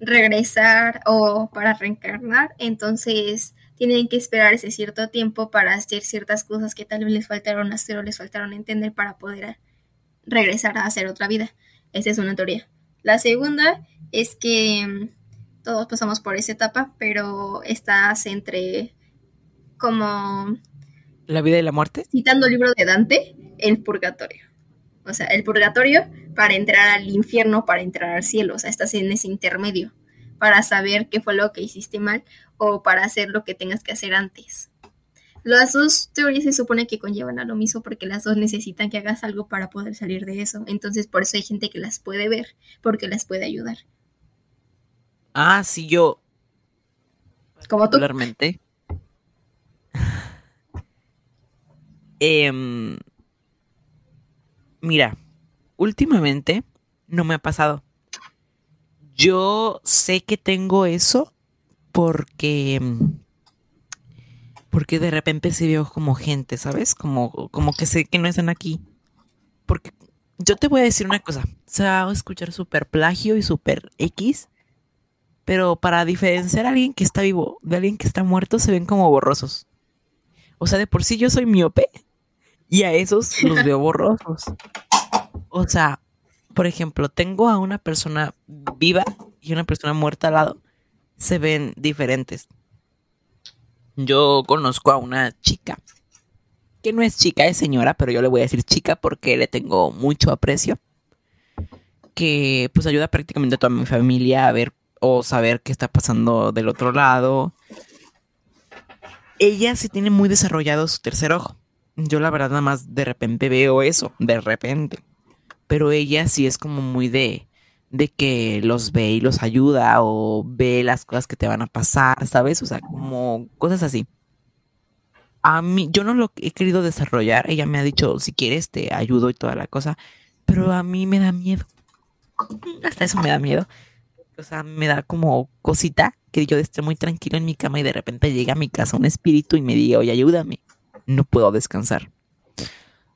regresar o para reencarnar, entonces tienen que esperar ese cierto tiempo para hacer ciertas cosas que tal vez les faltaron hacer o les faltaron entender para poder regresar a hacer otra vida. Esa es una teoría. La segunda es que mm, todos pasamos por esa etapa, pero estás entre como ¿La vida y la muerte? citando el libro de Dante, el purgatorio. O sea, el purgatorio para entrar al infierno, para entrar al cielo. O sea, estás en ese intermedio para saber qué fue lo que hiciste mal o para hacer lo que tengas que hacer antes. Las dos teorías se supone que conllevan a lo mismo porque las dos necesitan que hagas algo para poder salir de eso. Entonces, por eso hay gente que las puede ver, porque las puede ayudar. Ah, sí, yo Como tú. particularmente. *laughs* Em, mira, últimamente no me ha pasado. Yo sé que tengo eso porque porque de repente se veo como gente, ¿sabes? Como como que sé que no están aquí. Porque yo te voy a decir una cosa, se va a escuchar súper plagio y súper X, pero para diferenciar a alguien que está vivo de alguien que está muerto se ven como borrosos. O sea, de por sí yo soy miope y a esos los veo *laughs* borrosos. O sea, por ejemplo, tengo a una persona viva y una persona muerta al lado. Se ven diferentes. Yo conozco a una chica, que no es chica, es señora, pero yo le voy a decir chica porque le tengo mucho aprecio. Que pues ayuda prácticamente a toda mi familia a ver o saber qué está pasando del otro lado. Ella sí tiene muy desarrollado su tercer ojo. Yo la verdad nada más de repente veo eso, de repente. Pero ella sí es como muy de, de que los ve y los ayuda o ve las cosas que te van a pasar, ¿sabes? O sea, como cosas así. A mí, yo no lo he querido desarrollar. Ella me ha dicho, si quieres, te ayudo y toda la cosa. Pero a mí me da miedo. Hasta eso me da miedo. O sea, me da como cosita que yo esté muy tranquilo en mi cama y de repente llega a mi casa un espíritu y me diga, oye, ayúdame. No puedo descansar.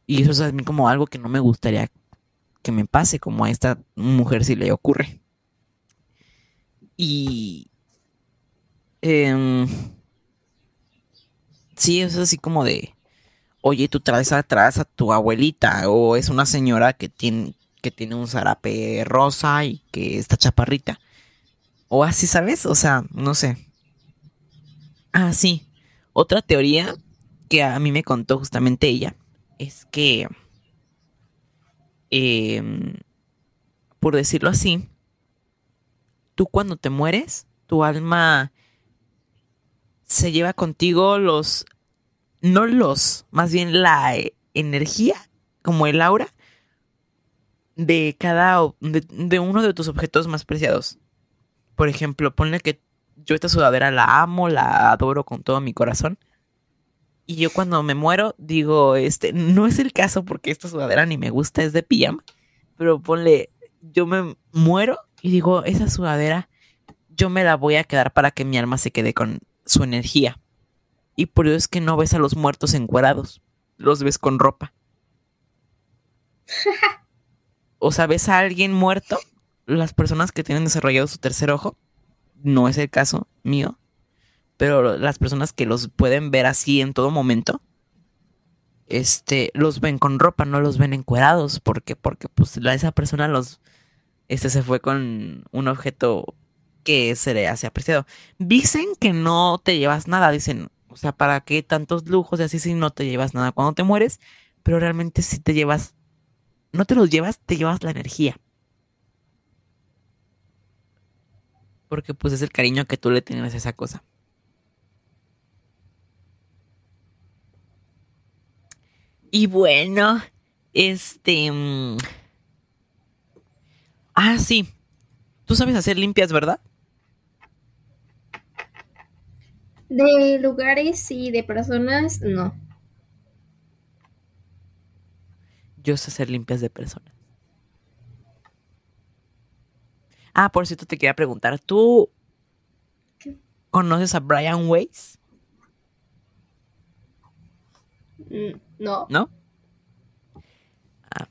Y eso es a mí como algo que no me gustaría que me pase, como a esta mujer si le ocurre. Y... em, sí, es así como de, oye, tú traes atrás a tu abuelita, o es una señora que tiene, que tiene un zarape rosa y que está chaparrita. O así, ¿sabes? O sea, no sé. Ah, sí. Otra teoría que a mí me contó justamente ella es que, em, por decirlo así, tú cuando te mueres, tu alma se lleva contigo los, no los, más bien la eh, energía, como el aura, de cada, de, de uno de tus objetos más preciados. Por ejemplo, ponle que yo esta sudadera la amo, la adoro con todo mi corazón. Y yo cuando me muero digo, este, no es el caso porque esta sudadera ni me gusta, es de pijama. Pero ponle, yo me muero y digo, esa sudadera yo me la voy a quedar para que mi alma se quede con su energía. Y por eso es que no ves a los muertos encuerados, los ves con ropa. O sea, ves a alguien muerto, las personas que tienen desarrollado su tercer ojo, no es el caso mío, pero las personas que los pueden ver así en todo momento, este, los ven con ropa, no los ven encuerados, porque, porque pues la, esa persona los, este se fue con un objeto que se le hace apreciado. Dicen que no te llevas nada, dicen, o sea, ¿para qué tantos lujos y así si no te llevas nada cuando te mueres? Pero realmente si te llevas, no te los llevas, te llevas la energía. Porque pues es el cariño que tú le tienes a esa cosa. Y bueno, este... mm, Ah, sí. Tú sabes hacer limpias, ¿verdad? De lugares y de personas, no. Yo sé hacer limpias de personas. Ah, por cierto, te quería preguntar, ¿tú ¿Qué? conoces a Brian Weiss? Mm, No. ¿No? Ah.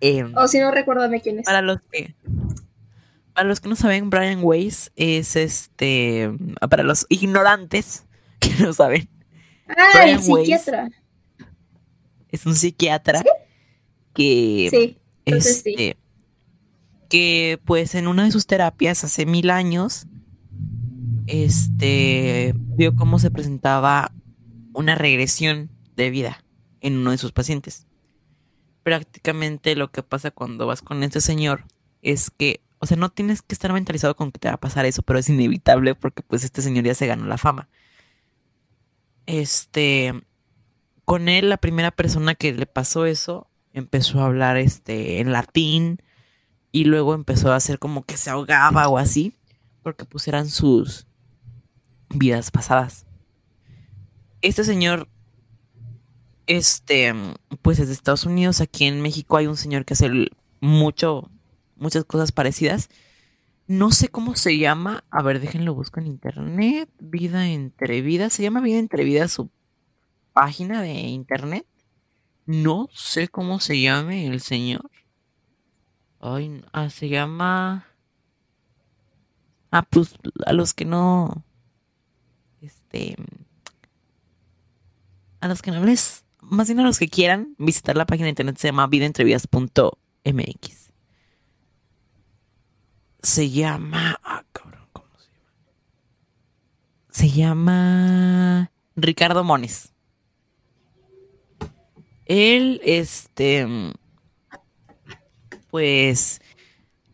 Em, O si no, recuérdame quién es. para los que para los que no saben, Brian Weiss es este. Para los ignorantes *laughs* que no saben, Ah, el Brian Weiss. psiquiatra. es un psiquiatra que. Sí, entonces sí. este, que pues en una de sus terapias hace mil años, este, vio cómo se presentaba una regresión de vida en uno de sus pacientes. Prácticamente lo que pasa cuando vas con este señor es que, o sea, no tienes que estar mentalizado con que te va a pasar eso, pero es inevitable porque pues este señor ya se ganó la fama. Este, con él la primera persona que le pasó eso empezó a hablar este en latín y luego empezó a hacer como que se ahogaba o así porque pues eran sus vidas pasadas. Este señor este pues es de Estados Unidos, aquí en México hay un señor que hace mucho muchas cosas parecidas. No sé cómo se llama, a ver, déjenlo busco en internet, Vida entre vidas, se llama Vida entre vidas su página de internet. No sé cómo se llame el señor. Ay, ah, se llama. Ah, pues a los que no. Este. A los que no les. Más bien a los que quieran visitar la página de internet se llama vidaentrevidas.mx. Se llama. Ah, cabrón, ¿cómo se llama? Se llama. Ricardo Mones. Él, este, pues,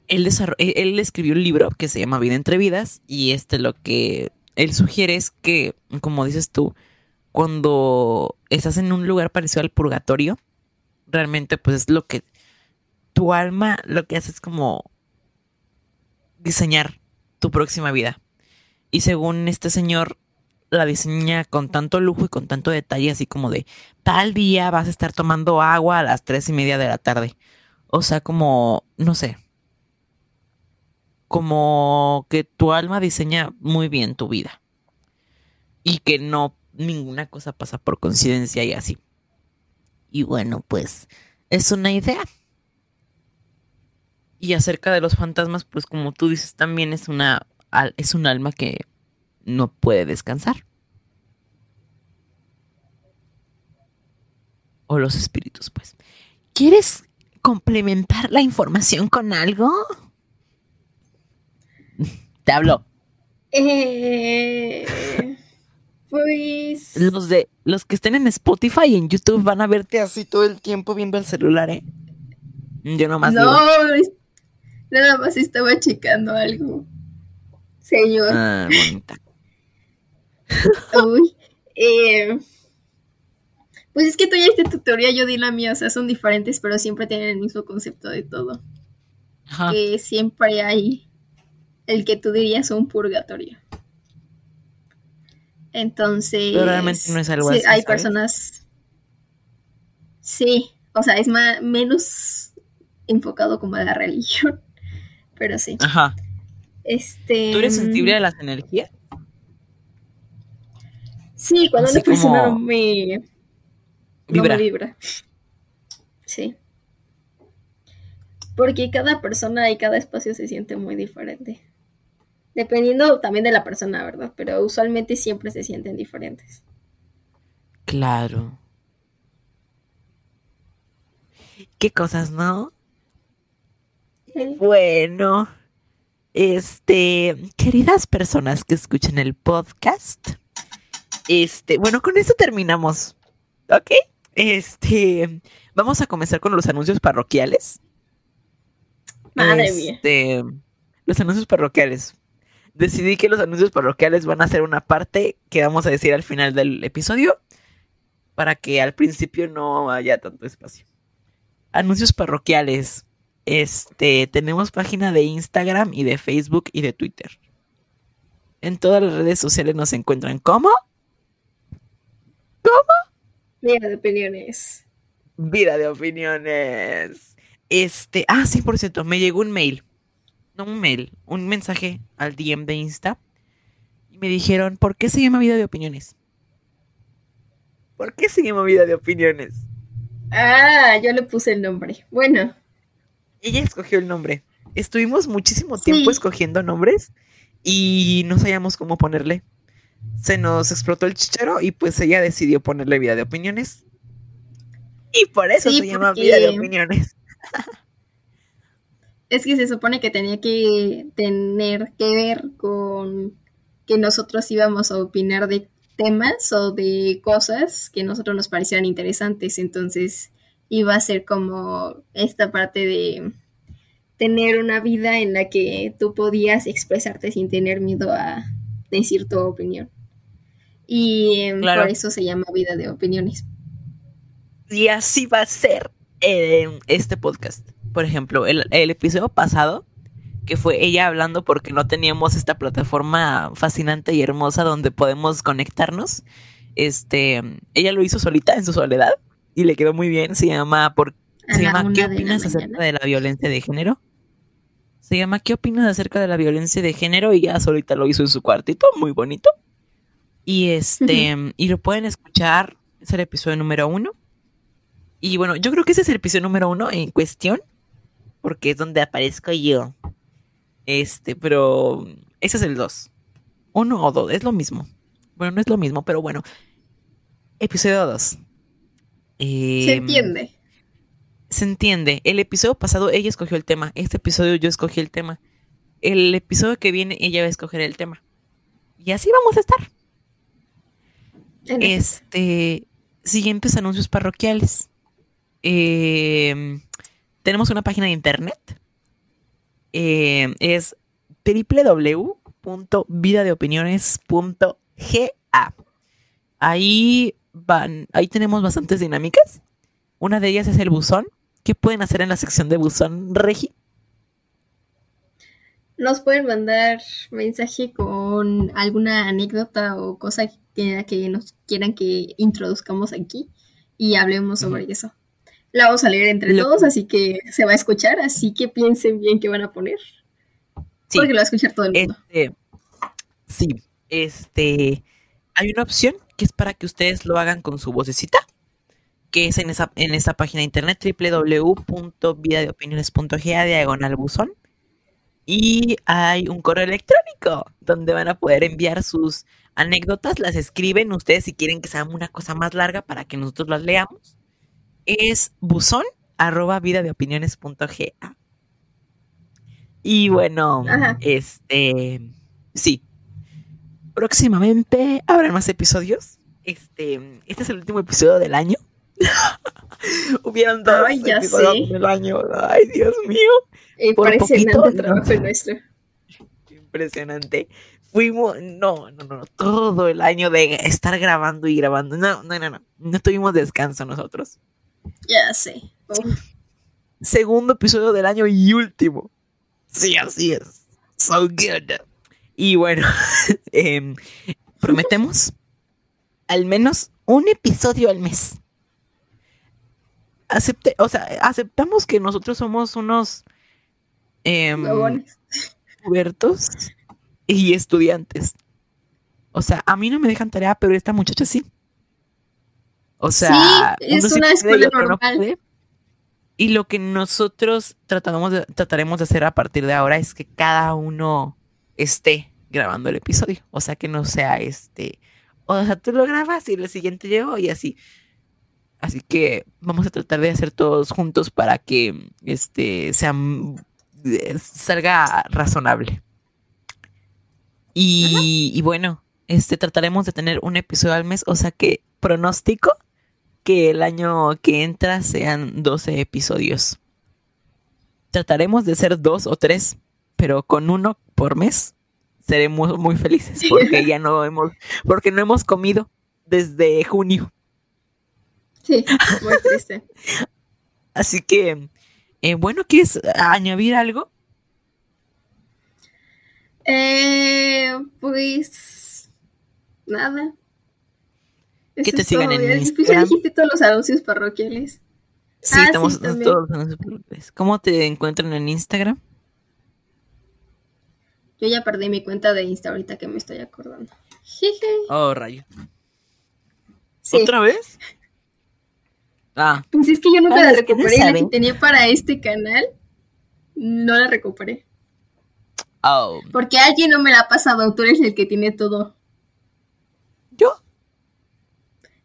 él, él- él escribió un libro que se llama Vida entre Vidas y este lo que él sugiere es que, como dices tú, cuando estás en un lugar parecido al purgatorio, realmente pues es lo que tu alma lo que hace es como diseñar tu próxima vida. Y según este señor, la diseña con tanto lujo y con tanto detalle, así como de tal día vas a estar tomando agua a las tres y media de la tarde. O sea, como, no sé. Como que tu alma diseña muy bien tu vida. Y que no, ninguna cosa pasa por coincidencia y así. Y bueno, pues es una idea. Y acerca de los fantasmas, pues como tú dices, también es una, es un alma que no puede descansar. O los espíritus, pues. ¿Quieres complementar la información con algo? *laughs* Te hablo. Eh, pues. Los de los que estén en Spotify y en YouTube van a verte así todo el tiempo viendo el celular, ¿eh? Yo nomás No, digo. nada más estaba checando algo. Señor. Ah, bonita. *laughs* Uy. eh, pues es que tú ya diste tu teoría, yo di la mía, o sea, son diferentes, pero siempre tienen el mismo concepto de todo. Ajá. Que siempre hay el que tú dirías un purgatorio. Entonces. Pero realmente no es algo sí, así, Hay ¿sabes? personas. Sí, o sea, es más, menos enfocado como a la *laughs* religión. Pero sí. Ajá. Este. ¿Tú eres sensible a las energías? Sí, cuando una persona no me, no Vibra. me vibra. Sí. Porque cada persona y cada espacio se siente muy diferente. Dependiendo también de la persona, ¿verdad? Pero usualmente siempre se sienten diferentes. Claro. ¿Qué cosas, no? Sí. Bueno, este, queridas personas que escuchan el podcast, este, bueno, con esto terminamos, ¿ok? Este, vamos a comenzar con los anuncios parroquiales. Madre mía. Este, Los anuncios parroquiales. Decidí que los anuncios parroquiales van a ser una parte que vamos a decir al final del episodio para que al principio no haya tanto espacio. Anuncios parroquiales. Este, tenemos página de Instagram y de Facebook y de Twitter. En todas las redes sociales nos encuentran como Mira, de opiniones. Vida de opiniones. Este, ah, sí, por cierto, me llegó un mail. No un mail, un mensaje al DM de Insta. Y me dijeron, ¿por qué se llama Vida de opiniones? ¿Por qué se llama Vida de opiniones? Ah, yo le puse el nombre. Bueno, Ella escogió el nombre. estuvimos muchísimo tiempo Sí. escogiendo nombres y no sabíamos cómo ponerle. Se nos explotó el chichero y pues ella decidió ponerle vida de opiniones. Y por eso Sí, se llama vida de opiniones. *laughs* Es que se supone que tenía que tener que ver con que nosotros íbamos a opinar de temas o de cosas que a nosotros nos parecieran interesantes. Entonces iba a ser como esta parte de tener una vida en la que tú podías expresarte sin tener miedo a decir tu opinión. Y em, Claro. por eso se llama vida de opiniones. Y así va a ser eh, este podcast. Por ejemplo, el, el episodio pasado, que fue ella hablando porque no teníamos esta plataforma fascinante y hermosa donde podemos conectarnos. Este, ella lo hizo solita en su soledad y le quedó muy bien. Se llama por se la llama ¿Qué de opinas acerca de la violencia de género? Se llama ¿Qué opinas acerca de la violencia de género? Y ya solita lo hizo en su cuartito, muy bonito. Y este, y lo pueden escuchar, es el episodio número uno. Y bueno, yo creo que ese es el episodio número uno en cuestión, porque es donde aparezco yo. Este, pero ese es el dos. Uno o dos, es lo mismo. Bueno, no es lo mismo, pero bueno. Episodio dos. Se Em, entiende. se entiende. El episodio pasado ella escogió el tema. Este episodio yo escogí el tema. El episodio que viene ella va a escoger el tema. Y así vamos a estar. Este, siguientes anuncios parroquiales. Eh, tenemos una página de internet. Eh, es www.vidadeopiniones.ga. Ahí van, ahí tenemos bastantes dinámicas. Una de ellas es el buzón. ¿Qué pueden hacer en la sección de buzón, Regi? Nos pueden mandar mensaje con alguna anécdota o cosa que, que nos quieran que introduzcamos aquí y hablemos sobre eso. La vamos a leer entre Lo- todos, así que se va a escuchar, así que piensen bien qué van a poner. Sí. Porque lo va a escuchar todo el mundo. Este, sí, este, hay una opción que es para que ustedes lo hagan con su vocecita, que es en esa, en esa página de internet www.vidadeopiniones.ga diagonal buzón. Y hay un correo electrónico donde van a poder enviar sus anécdotas, las escriben ustedes si quieren que sea una cosa más larga para que nosotros las leamos. Es buzón arroba vidadeopiniones.ga. Y bueno, Ajá. este, sí. Próximamente habrá más episodios. Este, este es el último episodio del año. *laughs* Hubieron dos Ay, ya episodios del año. Ay, Dios mío. por Impresionante poquito, trabajo el nuestro. Impresionante. Fuimos, no, no, no, todo el año de estar grabando y grabando. No, no, no, no. No tuvimos descanso nosotros. Ya sé. Segundo episodio del año y último. Sí, así es. So good. Y bueno, *laughs* em, prometemos al menos un episodio al mes. Acepte, o sea, aceptamos que nosotros somos unos em, Huevones. pubertos y estudiantes. O sea, a mí no me dejan tarea, pero esta muchacha sí. O sea, Sí, es una escuela no normal. Y lo que nosotros tratamos de- trataremos de hacer a partir de ahora es que cada uno esté grabando el episodio. O sea, que no sea este. O sea, tú lo grabas y el siguiente yo y así. Así que vamos a tratar de hacer todos juntos para que este sea eh, salga razonable. Y, y bueno, este trataremos de tener un episodio al mes, o sea que pronóstico que el año que entra sean 12 episodios. Trataremos de ser dos o tres, pero con uno por mes seremos muy felices porque ya no hemos, porque no hemos comido desde junio. Sí, muy triste. *laughs* Así que, eh, bueno, ¿quieres añadir algo? Eh, pues nada. Que te sigan en Instagram. ya dijiste todos los anuncios parroquiales. Sí, Ah, sí, estamos también. todos los blogs. ¿Cómo te encuentran en Instagram? Yo ya perdí mi cuenta de Insta ahorita que me estoy acordando. Jeje. Oh, rayo. Sí. ¿Otra vez? *laughs* Ah, Pues es que yo nunca Para la recuperé la que tenía para este canal. No la recuperé. Oh, Porque alguien no me la ha pasado. Tú eres el que tiene todo. ¿yo?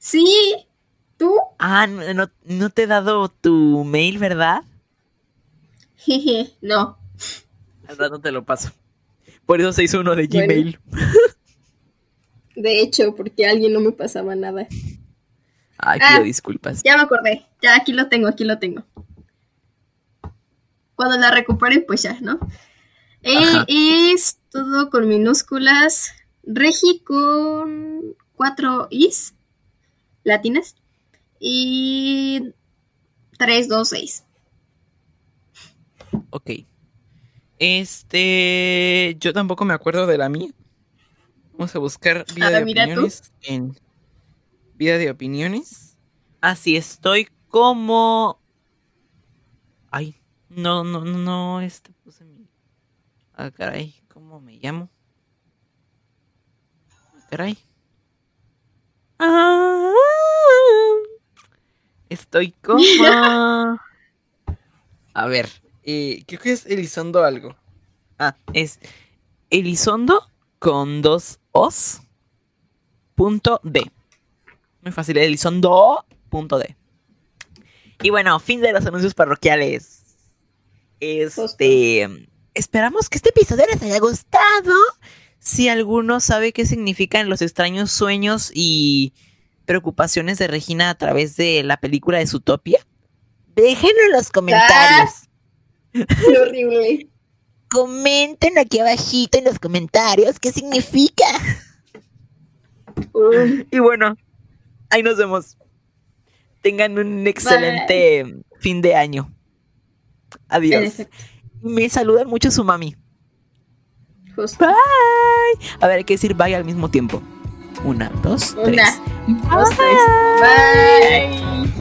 Sí, tú. Ah, no, no- te he dado tu mail, ¿verdad? Jeje, no. Al rato te lo paso. Por eso se hizo uno de Bueno. Gmail. *laughs* De hecho, porque alguien no me pasaba nada. Ay, Ah. pido disculpas. Ya me acordé. Ya aquí lo tengo, aquí lo tengo. Cuando la recupere, pues ya, ¿no? Eh, es todo con minúsculas. Regi con cuatro is latinas. Y 3, 2, 6. Ok. Este. Yo tampoco me acuerdo de la mía. Vamos a buscar vida A ver, de mira tú. opiniones en. Vida de opiniones. Así estoy como. Ay, no, no, no, no, este puse mi. Ah, caray, ¿cómo me llamo? Caray. Ah, estoy como. A ver, eh, creo que es Elizondo algo. Ah, es Elizondo con dos os. Punto D. Muy fácil, Elizondo punto D. Y bueno, fin de los anuncios parroquiales. Este. Esperamos que este episodio les haya gustado. Si alguno sabe qué significan los extraños sueños y preocupaciones de Regina a través de la película de Zootopia, déjenlo en los comentarios. Qué horrible. *laughs* Comenten aquí abajito en los comentarios qué significa. Y bueno, ahí nos vemos. Tengan un excelente fin de año. Adiós. Me saludan mucho su mami. Justo. Bye. A ver, hay que decir bye al mismo tiempo. Una, dos, Una, tres. dos, tres. Bye.